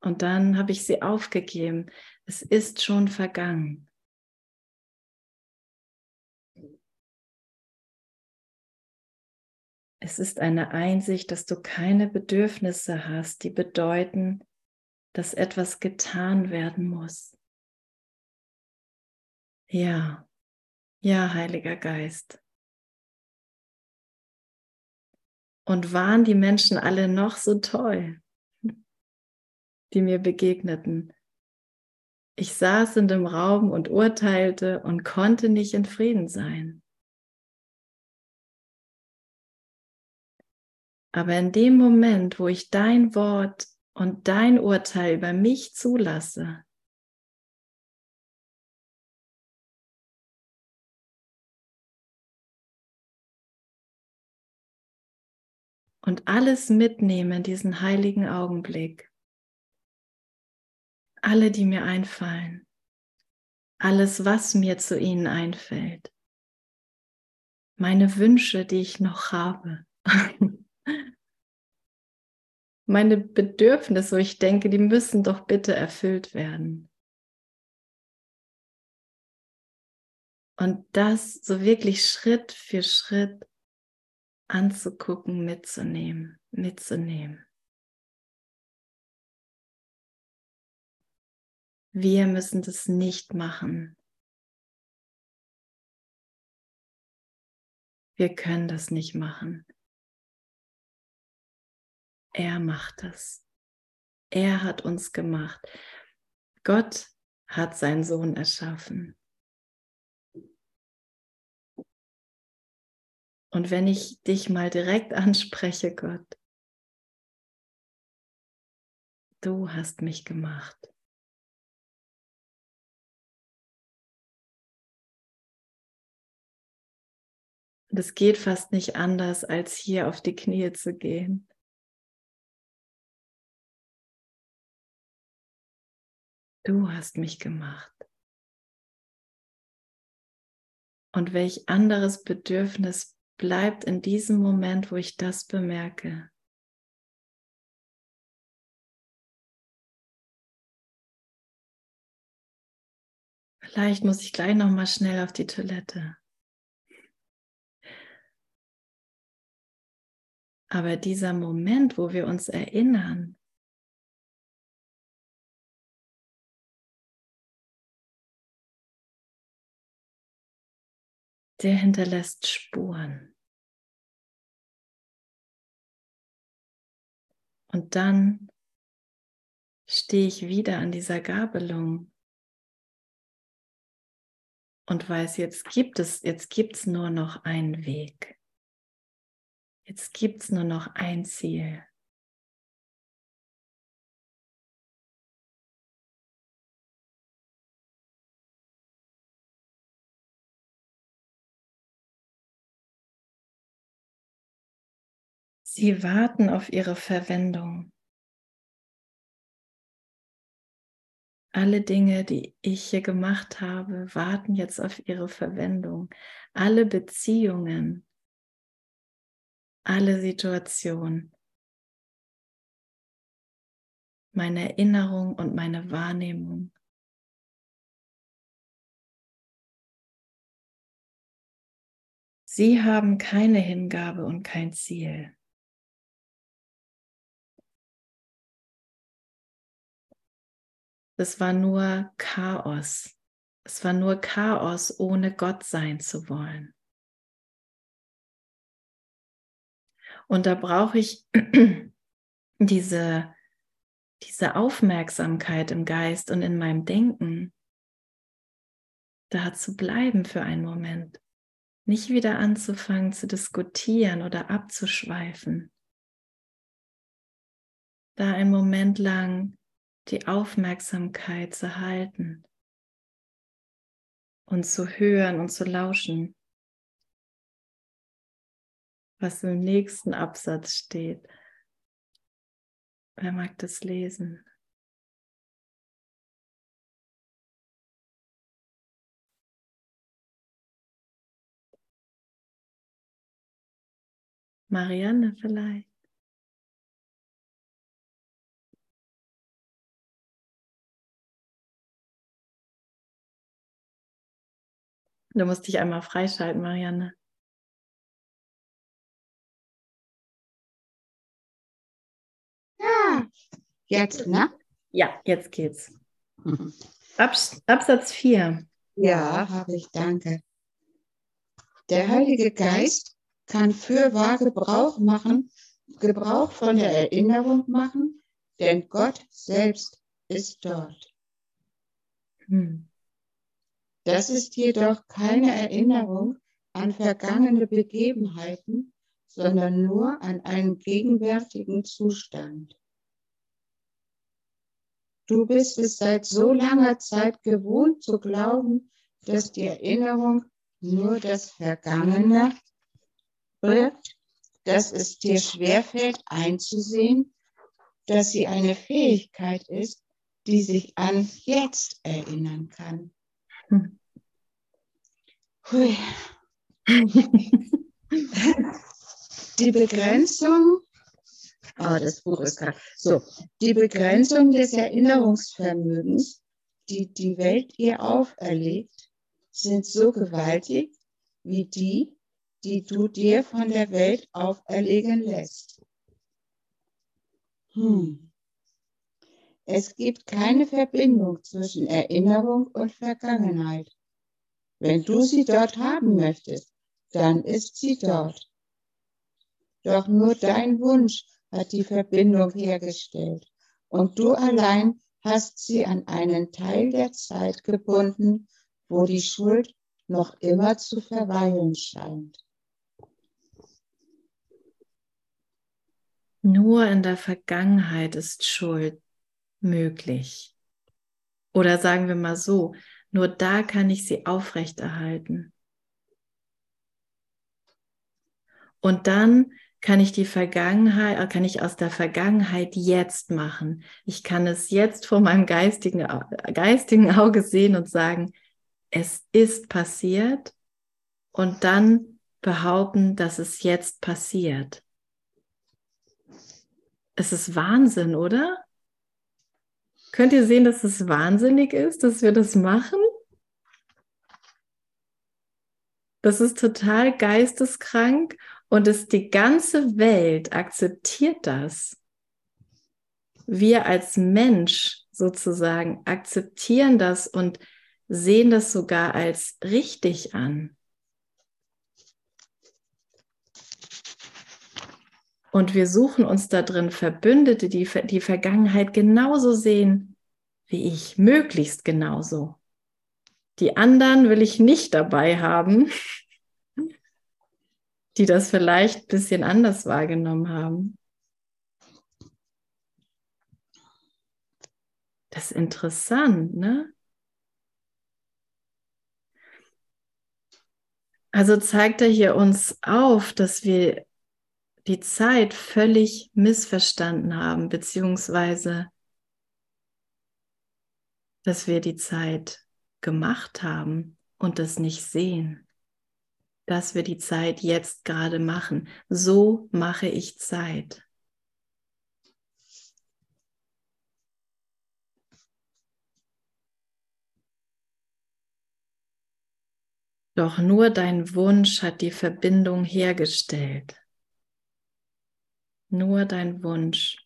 Und dann habe ich sie aufgegeben. Es ist schon vergangen. Es ist eine Einsicht, dass du keine Bedürfnisse hast, die bedeuten, dass etwas getan werden muss. Ja, ja, Heiliger Geist. Und waren die Menschen alle noch so toll, die mir begegneten? Ich saß in dem Raum und urteilte und konnte nicht in Frieden sein. Aber in dem Moment, wo ich dein Wort und dein Urteil über mich zulasse, und alles mitnehme in diesen heiligen Augenblick, alle, die mir einfallen, alles, was mir zu ihnen einfällt, meine Wünsche, die ich noch habe. meine Bedürfnisse, wo ich denke, die müssen doch bitte erfüllt werden. Und das so wirklich Schritt für Schritt anzugucken, mitzunehmen, mitzunehmen. Wir müssen das nicht machen. Wir können das nicht machen. Er macht es. Er hat uns gemacht. Gott hat seinen Sohn erschaffen. Und wenn ich dich mal direkt anspreche, Gott, du hast mich gemacht. Und es geht fast nicht anders, als hier auf die Knie zu gehen Du hast mich gemacht. Und welch anderes Bedürfnis bleibt in diesem Moment, wo ich das bemerke? Vielleicht muss ich gleich noch mal schnell auf die Toilette. Aber dieser Moment, wo wir uns erinnern, der hinterlässt Spuren. Und dann stehe ich wieder an dieser Gabelung und weiß, jetzt gibt es, jetzt gibt es nur noch einen Weg. Jetzt gibt es nur noch ein Ziel. Sie warten auf ihre Verwendung. Alle Dinge, die ich hier gemacht habe, warten jetzt auf ihre Verwendung. Alle Beziehungen, alle Situationen, meine Erinnerung und meine Wahrnehmung. Sie haben keine Hingabe und kein Ziel. Es war nur Chaos. Es war nur Chaos, ohne Gott sein zu wollen. Und da brauche ich diese, diese Aufmerksamkeit im Geist und in meinem Denken, da zu bleiben für einen Moment. Nicht wieder anzufangen zu diskutieren oder abzuschweifen. Da einen Moment lang die Aufmerksamkeit zu halten und zu hören und zu lauschen, was im nächsten Absatz steht. Wer mag das lesen? Marianne vielleicht. Du musst dich einmal freischalten, Marianne. Ja, jetzt, ne? Ja, jetzt geht's. Abs Absatz 4. Ja, habe ich, danke. Der Heilige Geist kann für wahr Gebrauch machen, Gebrauch von der Erinnerung machen, denn Gott selbst ist dort. Hm. Das ist jedoch keine Erinnerung an vergangene Begebenheiten, sondern nur an einen gegenwärtigen Zustand. Du bist es seit so langer Zeit gewohnt zu glauben, dass die Erinnerung nur das Vergangene birgt, dass es dir schwerfällt einzusehen, dass sie eine Fähigkeit ist, die sich an jetzt erinnern kann. Hm. Die Begrenzung, oh, das Buch ist gerade, so, die Begrenzung des Erinnerungsvermögens, die die Welt ihr auferlegt, sind so gewaltig wie die, die du dir von der Welt auferlegen lässt. Hm. Es gibt keine Verbindung zwischen Erinnerung und Vergangenheit. Wenn du sie dort haben möchtest, dann ist sie dort. Doch nur dein Wunsch hat die Verbindung hergestellt und du allein hast sie an einen Teil der Zeit gebunden, wo die Schuld noch immer zu verweilen scheint. Nur in der Vergangenheit ist Schuld möglich. Oder sagen wir mal so, nur da kann ich sie aufrechterhalten. Und dann kann ich die Vergangenheit, äh, kann ich aus der Vergangenheit jetzt machen. Ich kann es jetzt vor meinem geistigen, geistigen Auge sehen und sagen, es ist passiert und dann behaupten, dass es jetzt passiert. Es ist Wahnsinn, oder? Könnt ihr sehen, dass es wahnsinnig ist, dass wir das machen? Das ist total geisteskrank und es, die ganze Welt akzeptiert das. Wir als Mensch sozusagen akzeptieren das und sehen das sogar als richtig an. Und wir suchen uns da drin Verbündete, die die Vergangenheit genauso sehen wie ich, möglichst genauso. Die anderen will ich nicht dabei haben, die das vielleicht ein bisschen anders wahrgenommen haben. Das ist interessant, ne? Also zeigt er hier uns auf, dass wir die Zeit völlig missverstanden haben, beziehungsweise dass wir die Zeit gemacht haben und das nicht sehen, dass wir die Zeit jetzt gerade machen. So mache ich Zeit. Doch nur dein Wunsch hat die Verbindung hergestellt. Nur dein Wunsch,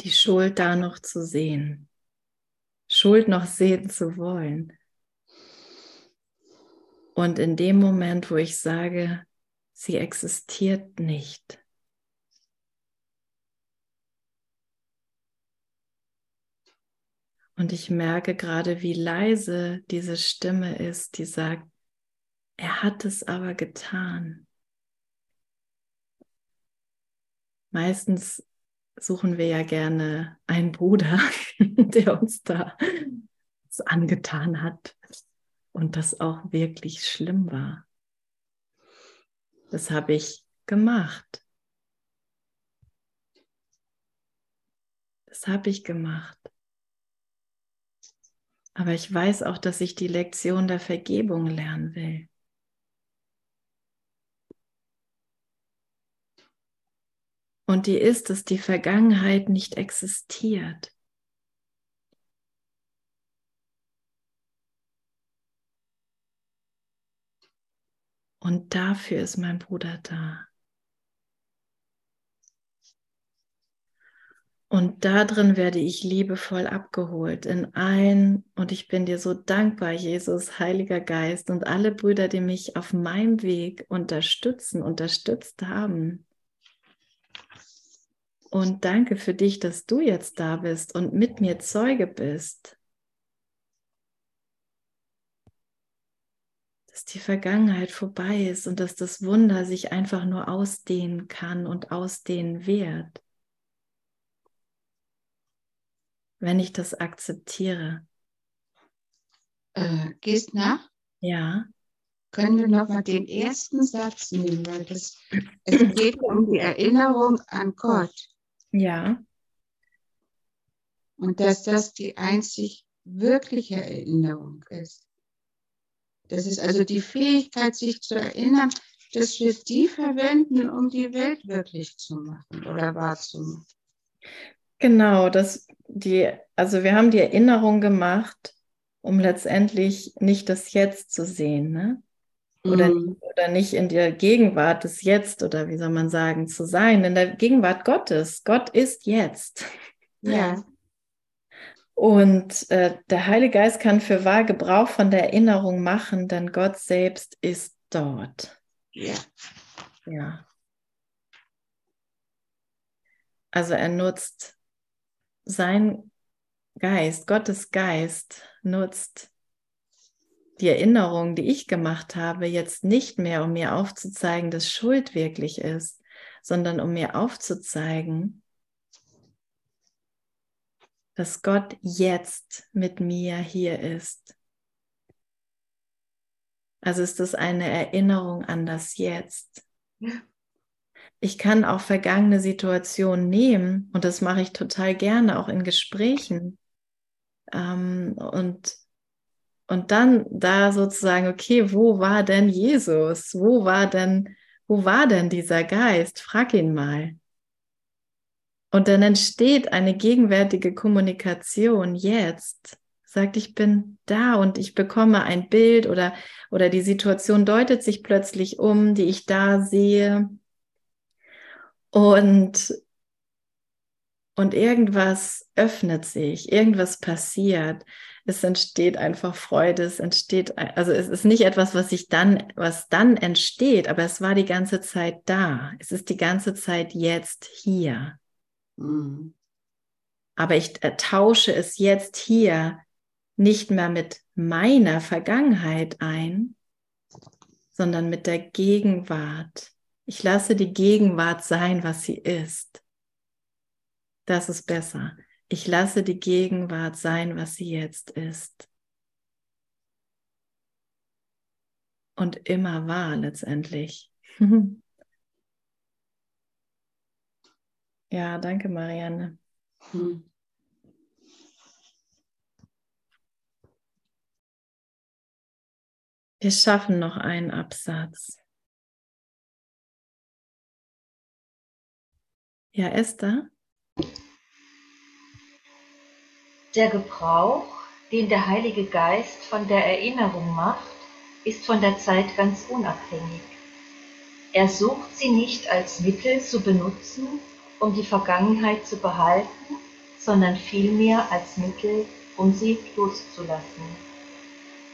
die Schuld da noch zu sehen, Schuld noch sehen zu wollen. Und in dem Moment, wo ich sage, sie existiert nicht, Und ich merke gerade, wie leise diese Stimme ist, die sagt, er hat es aber getan. Meistens suchen wir ja gerne einen Bruder, der uns da was angetan hat und das auch wirklich schlimm war. Das habe ich gemacht. Das habe ich gemacht. Aber ich weiß auch, dass ich die Lektion der Vergebung lernen will. Und die ist, dass die Vergangenheit nicht existiert. Und dafür ist mein Bruder da. Und darin werde ich liebevoll abgeholt in allen. Und ich bin dir so dankbar, Jesus, Heiliger Geist und alle Brüder, die mich auf meinem Weg unterstützen, unterstützt haben. Und danke für dich, dass du jetzt da bist und mit mir Zeuge bist. Dass die Vergangenheit vorbei ist und dass das Wunder sich einfach nur ausdehnen kann und ausdehnen wird. wenn ich das akzeptiere. Äh, gehst nach? Ja. Können wir nochmal den ersten Satz nehmen, weil das, es geht um die Erinnerung an Gott. Ja. Und dass das die einzig wirkliche Erinnerung ist. Das ist also die Fähigkeit, sich zu erinnern, dass wir die verwenden, um die Welt wirklich zu machen oder wahrzumachen. Genau, das die, also wir haben die Erinnerung gemacht, um letztendlich nicht das Jetzt zu sehen, ne? Oder, mm. oder nicht in der Gegenwart des Jetzt oder wie soll man sagen, zu sein, in der Gegenwart Gottes. Gott ist jetzt. Ja. Und äh, der Heilige Geist kann für wahr Gebrauch von der Erinnerung machen, denn Gott selbst ist dort. Ja. Ja. Also er nutzt sein Geist, Gottes Geist nutzt die Erinnerung, die ich gemacht habe, jetzt nicht mehr, um mir aufzuzeigen, dass Schuld wirklich ist, sondern um mir aufzuzeigen, dass Gott jetzt mit mir hier ist. Also ist es eine Erinnerung an das Jetzt. Ich kann auch vergangene Situationen nehmen und das mache ich total gerne auch in Gesprächen ähm, und und dann da sozusagen okay wo war denn Jesus? Wo war denn wo war denn dieser Geist? Frag ihn mal. Und dann entsteht eine gegenwärtige Kommunikation jetzt. Sagt ich bin da und ich bekomme ein Bild oder oder die Situation deutet sich plötzlich um die ich da sehe. Und, und irgendwas öffnet sich, irgendwas passiert. Es entsteht einfach Freude, es entsteht, also es ist nicht etwas, was sich dann, was dann entsteht, aber es war die ganze Zeit da. Es ist die ganze Zeit jetzt hier. Mhm. Aber ich äh, tausche es jetzt hier nicht mehr mit meiner Vergangenheit ein, sondern mit der Gegenwart ich lasse die Gegenwart sein, was sie ist. Das ist besser. Ich lasse die Gegenwart sein, was sie jetzt ist. Und immer war letztendlich. Ja, danke, Marianne. Hm. Wir schaffen noch einen Absatz. Ja, Esther? Der Gebrauch, den der Heilige Geist von der Erinnerung macht, ist von der Zeit ganz unabhängig. Er sucht sie nicht als Mittel zu benutzen, um die Vergangenheit zu behalten, sondern vielmehr als Mittel, um sie loszulassen.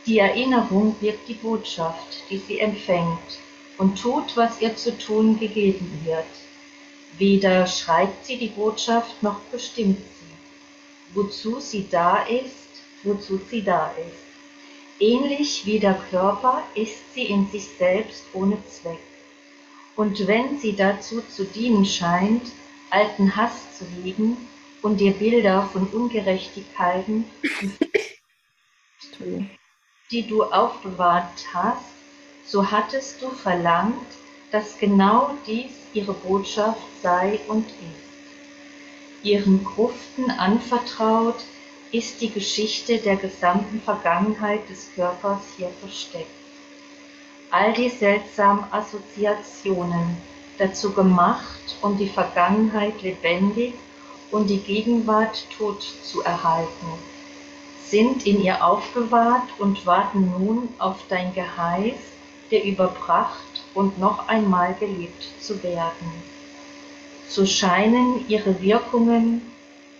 Die Erinnerung wirkt die Botschaft, die sie empfängt, und tut, was ihr zu tun gegeben wird. Weder schreibt sie die Botschaft noch bestimmt wozu sie da ist, wozu sie da ist. Ähnlich wie der Körper ist sie in sich selbst ohne Zweck. Und wenn sie dazu zu dienen scheint, alten Hass zu hegen und dir Bilder von Ungerechtigkeiten, die du aufbewahrt hast, so hattest du verlangt, dass genau dies ihre Botschaft sei und ist. Ihren Gruften anvertraut ist die Geschichte der gesamten Vergangenheit des Körpers hier versteckt. All die seltsamen Assoziationen, dazu gemacht, um die Vergangenheit lebendig und die Gegenwart tot zu erhalten, sind in ihr aufbewahrt und warten nun auf dein Geheiß, der überbracht und noch einmal gelebt zu werden. So scheinen ihre Wirkungen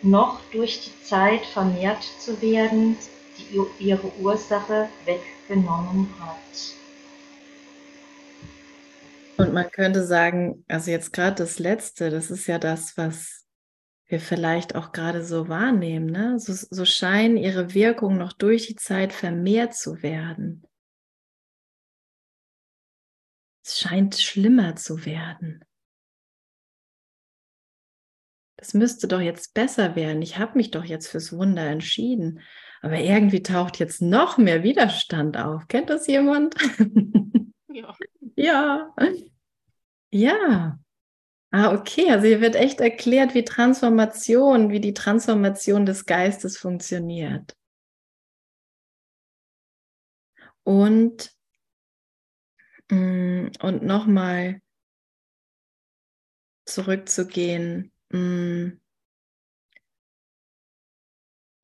noch durch die Zeit vermehrt zu werden, die ihre Ursache weggenommen hat. Und man könnte sagen, also jetzt gerade das Letzte, das ist ja das, was wir vielleicht auch gerade so wahrnehmen. Ne? So, so scheinen ihre Wirkungen noch durch die Zeit vermehrt zu werden. Es scheint schlimmer zu werden. Das müsste doch jetzt besser werden. Ich habe mich doch jetzt fürs Wunder entschieden. Aber irgendwie taucht jetzt noch mehr Widerstand auf. Kennt das jemand? Ja. ja. Ja. Ah, okay. Also hier wird echt erklärt, wie Transformation, wie die Transformation des Geistes funktioniert. Und, mm, und nochmal zurückzugehen. Mm.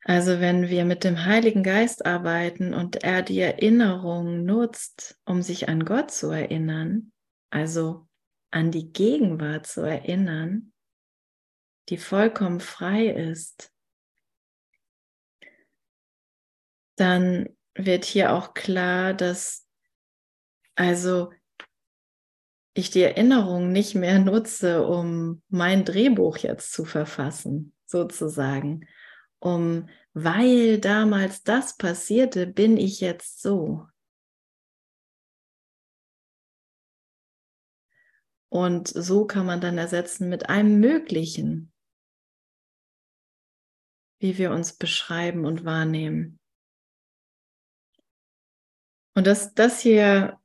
Also wenn wir mit dem Heiligen Geist arbeiten und er die Erinnerung nutzt, um sich an Gott zu erinnern, also an die Gegenwart zu erinnern, die vollkommen frei ist, dann wird hier auch klar, dass also ich die Erinnerung nicht mehr nutze, um mein Drehbuch jetzt zu verfassen, sozusagen, um weil damals das passierte, bin ich jetzt so. Und so kann man dann ersetzen mit einem Möglichen, wie wir uns beschreiben und wahrnehmen. Und das, das hier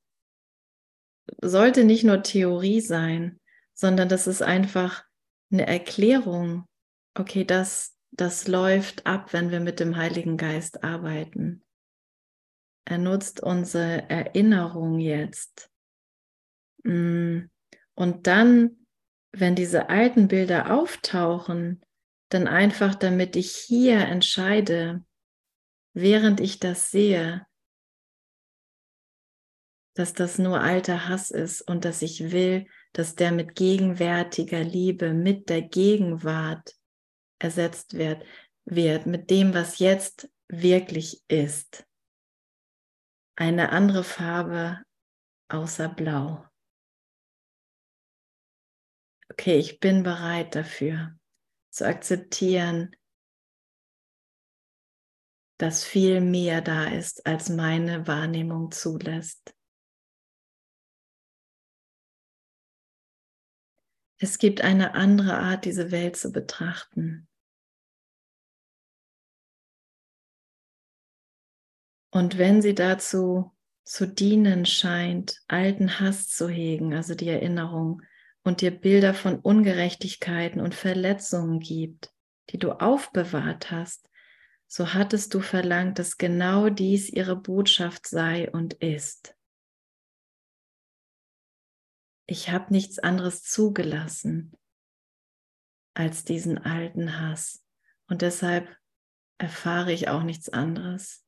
sollte nicht nur Theorie sein, sondern das ist einfach eine Erklärung. Okay, das, das läuft ab, wenn wir mit dem Heiligen Geist arbeiten. Er nutzt unsere Erinnerung jetzt. Mm. Und dann, wenn diese alten Bilder auftauchen, dann einfach, damit ich hier entscheide, während ich das sehe, dass das nur alter Hass ist und dass ich will, dass der mit gegenwärtiger Liebe, mit der Gegenwart ersetzt wird, wird, mit dem, was jetzt wirklich ist. Eine andere Farbe außer Blau okay, ich bin bereit dafür zu akzeptieren, dass viel mehr da ist, als meine Wahrnehmung zulässt. Es gibt eine andere Art, diese Welt zu betrachten. Und wenn sie dazu zu dienen scheint, alten Hass zu hegen, also die Erinnerung und dir Bilder von Ungerechtigkeiten und Verletzungen gibt, die du aufbewahrt hast, so hattest du verlangt, dass genau dies ihre Botschaft sei und ist. Ich habe nichts anderes zugelassen als diesen alten Hass und deshalb erfahre ich auch nichts anderes.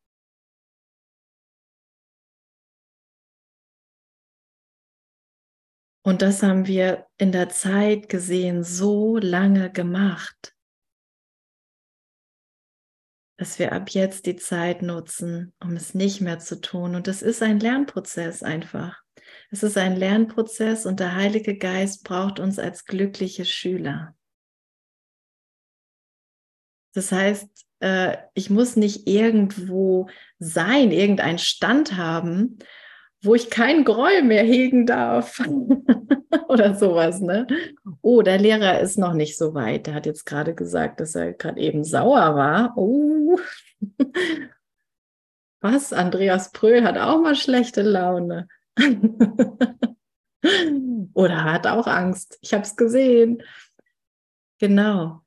Und das haben wir in der Zeit gesehen so lange gemacht, dass wir ab jetzt die Zeit nutzen, um es nicht mehr zu tun. Und es ist ein Lernprozess einfach. Es ist ein Lernprozess und der Heilige Geist braucht uns als glückliche Schüler. Das heißt, äh, ich muss nicht irgendwo sein, irgendeinen Stand haben, wo ich keinen Groll mehr hegen darf oder sowas, ne? Oh, der Lehrer ist noch nicht so weit. Der hat jetzt gerade gesagt, dass er gerade eben sauer war. Oh. Was? Andreas Pröhl hat auch mal schlechte Laune. oder hat auch Angst. Ich habe es gesehen. Genau.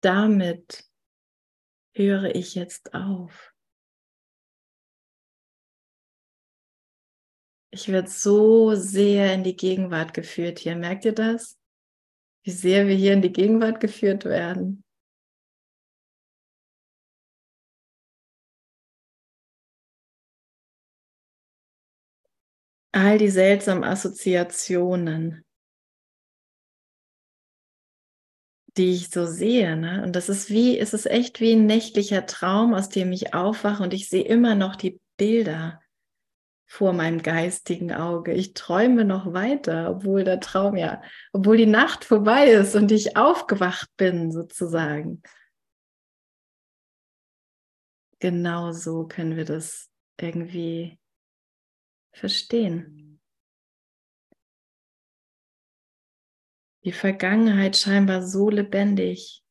Damit höre ich jetzt auf. Ich werde so sehr in die Gegenwart geführt hier. Merkt ihr das? Wie sehr wir hier in die Gegenwart geführt werden. All die seltsamen Assoziationen, die ich so sehe. Ne? Und das ist wie, es ist echt wie ein nächtlicher Traum, aus dem ich aufwache und ich sehe immer noch die Bilder vor meinem geistigen Auge. Ich träume noch weiter, obwohl der Traum ja, obwohl die Nacht vorbei ist und ich aufgewacht bin, sozusagen. Genau so können wir das irgendwie verstehen. Die Vergangenheit scheinbar so lebendig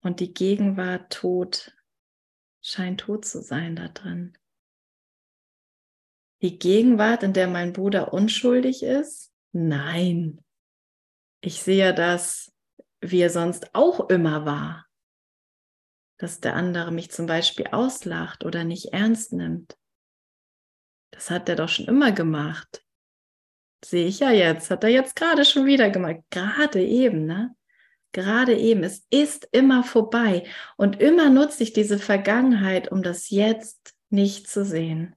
und die Gegenwart tot, scheint tot zu sein da drin die Gegenwart, in der mein Bruder unschuldig ist? Nein. Ich sehe das, wie er sonst auch immer war. Dass der andere mich zum Beispiel auslacht oder nicht ernst nimmt. Das hat er doch schon immer gemacht. Sehe ich ja jetzt, hat er jetzt gerade schon wieder gemacht. Gerade eben, ne? Gerade eben. Es ist immer vorbei. Und immer nutze ich diese Vergangenheit, um das Jetzt nicht zu sehen.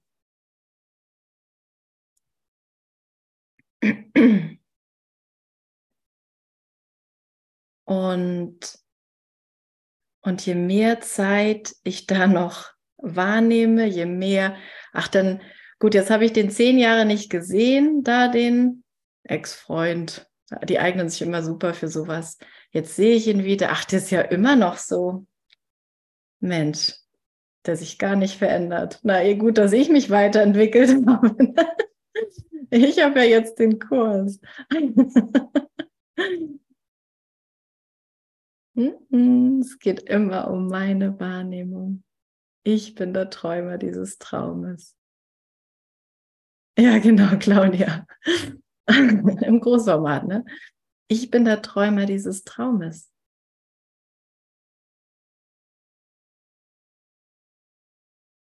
Und, und je mehr Zeit ich da noch wahrnehme, je mehr, ach dann, gut, jetzt habe ich den zehn Jahre nicht gesehen, da den Ex-Freund. Die eignen sich immer super für sowas. Jetzt sehe ich ihn wieder. Ach, der ist ja immer noch so. Mensch, der sich gar nicht verändert. Na, eh gut, dass ich mich weiterentwickelt habe. Ich habe ja jetzt den Kurs. es geht immer um meine Wahrnehmung. Ich bin der Träumer dieses Traumes. Ja, genau, Claudia. Im Großformat, ne? Ich bin der Träumer dieses Traumes.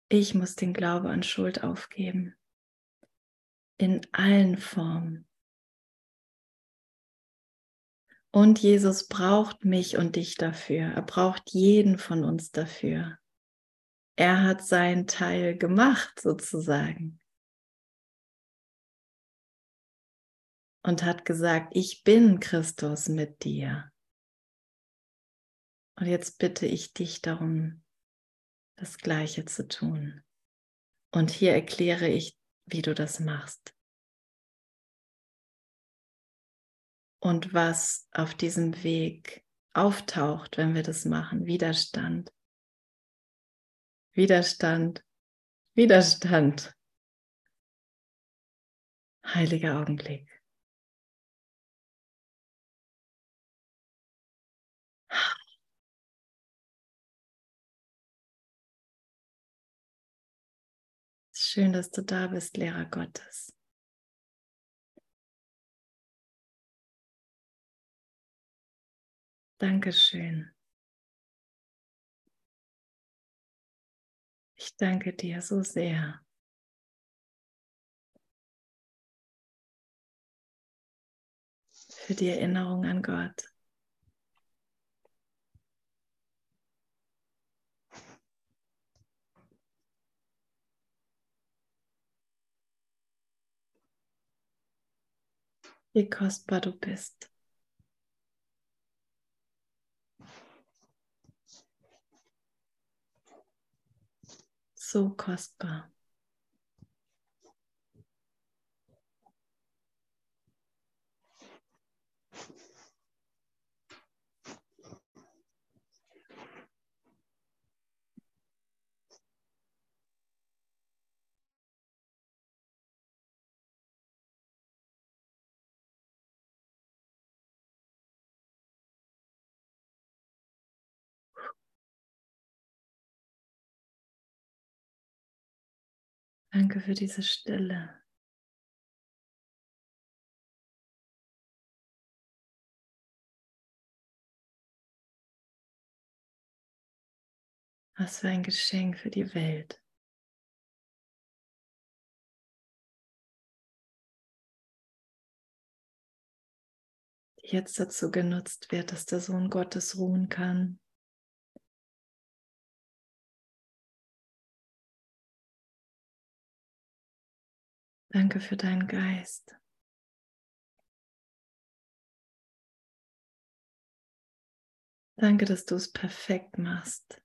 Ich muss den Glaube an Schuld aufgeben in allen Formen. Und Jesus braucht mich und dich dafür. Er braucht jeden von uns dafür. Er hat seinen Teil gemacht, sozusagen. Und hat gesagt, ich bin Christus mit dir. Und jetzt bitte ich dich darum, das Gleiche zu tun. Und hier erkläre ich wie du das machst. Und was auf diesem Weg auftaucht, wenn wir das machen. Widerstand. Widerstand. Widerstand. Heiliger Augenblick. Schön, dass du da bist, Lehrer Gottes. Dankeschön. Ich danke dir so sehr. Für die Erinnerung an Gott. Wie kostbar du bist. so kostbar. Danke für diese Stille. Was für ein Geschenk für die Welt. Jetzt dazu genutzt wird, dass der Sohn Gottes ruhen kann. Danke für deinen Geist. Danke, dass du es perfekt machst.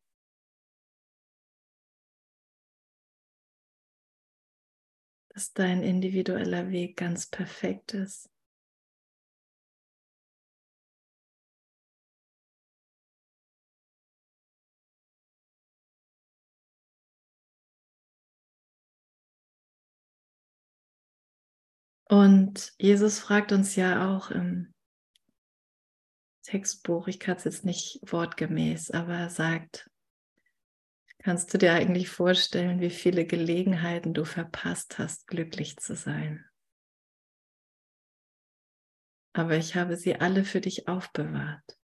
Dass dein individueller Weg ganz perfekt ist. Und Jesus fragt uns ja auch im Textbuch, ich kann es jetzt nicht wortgemäß, aber er sagt, kannst du dir eigentlich vorstellen, wie viele Gelegenheiten du verpasst hast, glücklich zu sein? Aber ich habe sie alle für dich aufbewahrt.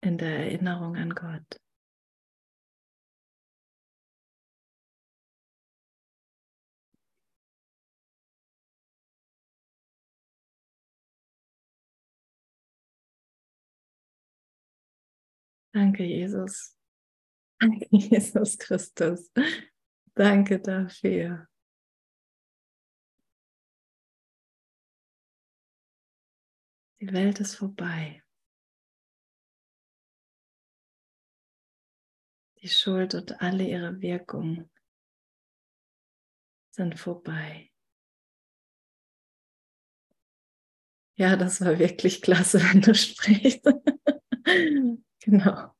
In der Erinnerung an Gott. Danke, Jesus. Danke, Jesus Christus. Danke dafür. Die Welt ist vorbei. Die Schuld und alle ihre Wirkungen sind vorbei. Ja, das war wirklich klasse, wenn du sprichst. Genau.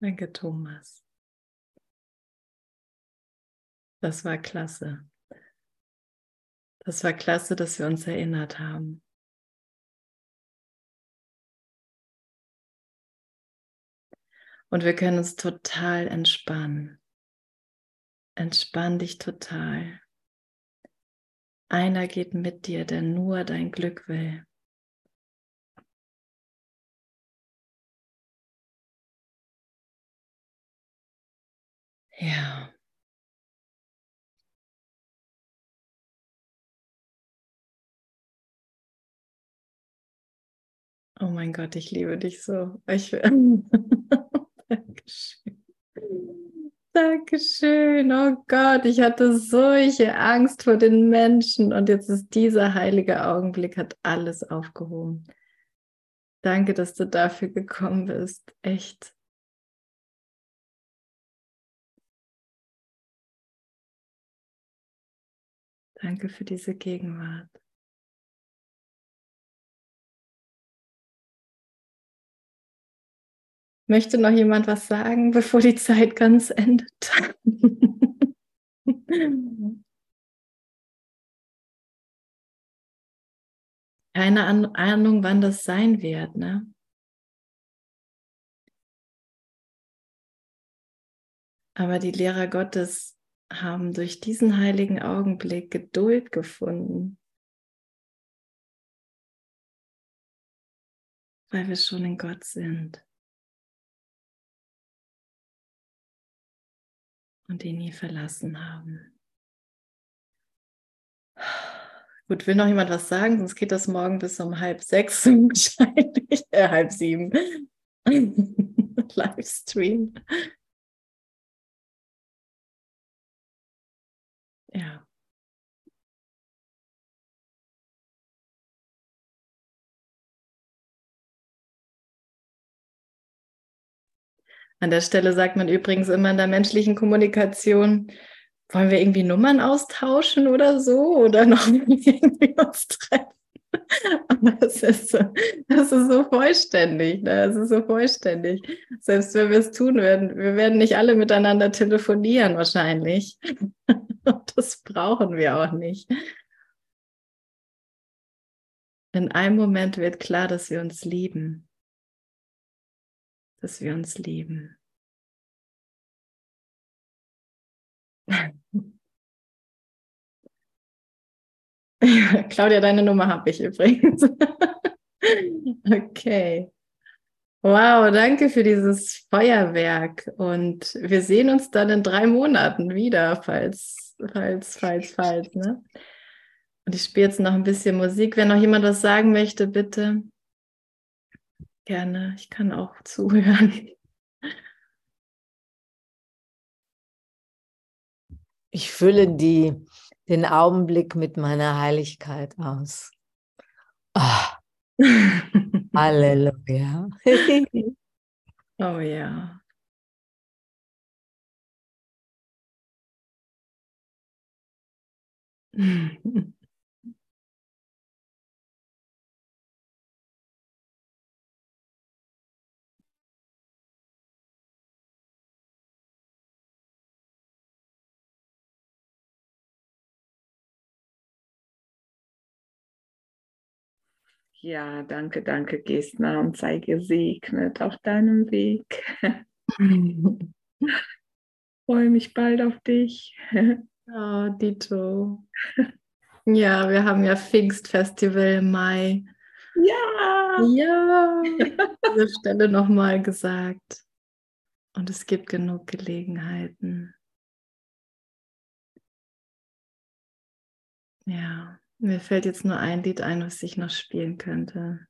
Danke, Thomas. Das war klasse. Das war klasse, dass wir uns erinnert haben. Und wir können uns total entspannen. Entspann dich total. Einer geht mit dir, der nur dein Glück will. Ja. Oh mein Gott, ich liebe dich so. Ich Dankeschön. Dankeschön. Oh Gott, ich hatte solche Angst vor den Menschen und jetzt ist dieser heilige Augenblick, hat alles aufgehoben. Danke, dass du dafür gekommen bist. Echt. Danke für diese Gegenwart. Möchte noch jemand was sagen, bevor die Zeit ganz endet? Keine Ahnung, wann das sein wird, ne? Aber die Lehrer Gottes haben durch diesen heiligen Augenblick Geduld gefunden, weil wir schon in Gott sind und ihn nie verlassen haben. Gut, will noch jemand was sagen? Sonst geht das morgen bis um halb sechs wahrscheinlich, äh, halb sieben. Livestream. Ja. An der Stelle sagt man übrigens immer in der menschlichen Kommunikation, wollen wir irgendwie Nummern austauschen oder so oder noch irgendwie uns treffen? Aber das ist so, das ist so vollständig, ne? das ist so vollständig. Selbst wenn wir es tun werden, wir werden nicht alle miteinander telefonieren wahrscheinlich. Das brauchen wir auch nicht. In einem Moment wird klar, dass wir uns lieben. Dass wir uns lieben. Claudia, deine Nummer habe ich übrigens. okay. Wow, danke für dieses Feuerwerk. Und wir sehen uns dann in drei Monaten wieder, falls, falls, falls, falls. Ne? Und ich spiele jetzt noch ein bisschen Musik. Wenn noch jemand was sagen möchte, bitte. Gerne. Ich kann auch zuhören. Ich fülle die, den Augenblick mit meiner Heiligkeit aus. Oh. Halleluja. oh ja. Ja, danke, danke, Gestner und sei gesegnet auf deinem Weg. Freue mich bald auf dich. Oh, Dito. Ja, wir haben ja Pfingstfestival im Mai. Ja! Ja! An dieser Stelle nochmal gesagt. Und es gibt genug Gelegenheiten. Ja. Mir fällt jetzt nur ein Lied ein, was ich noch spielen könnte.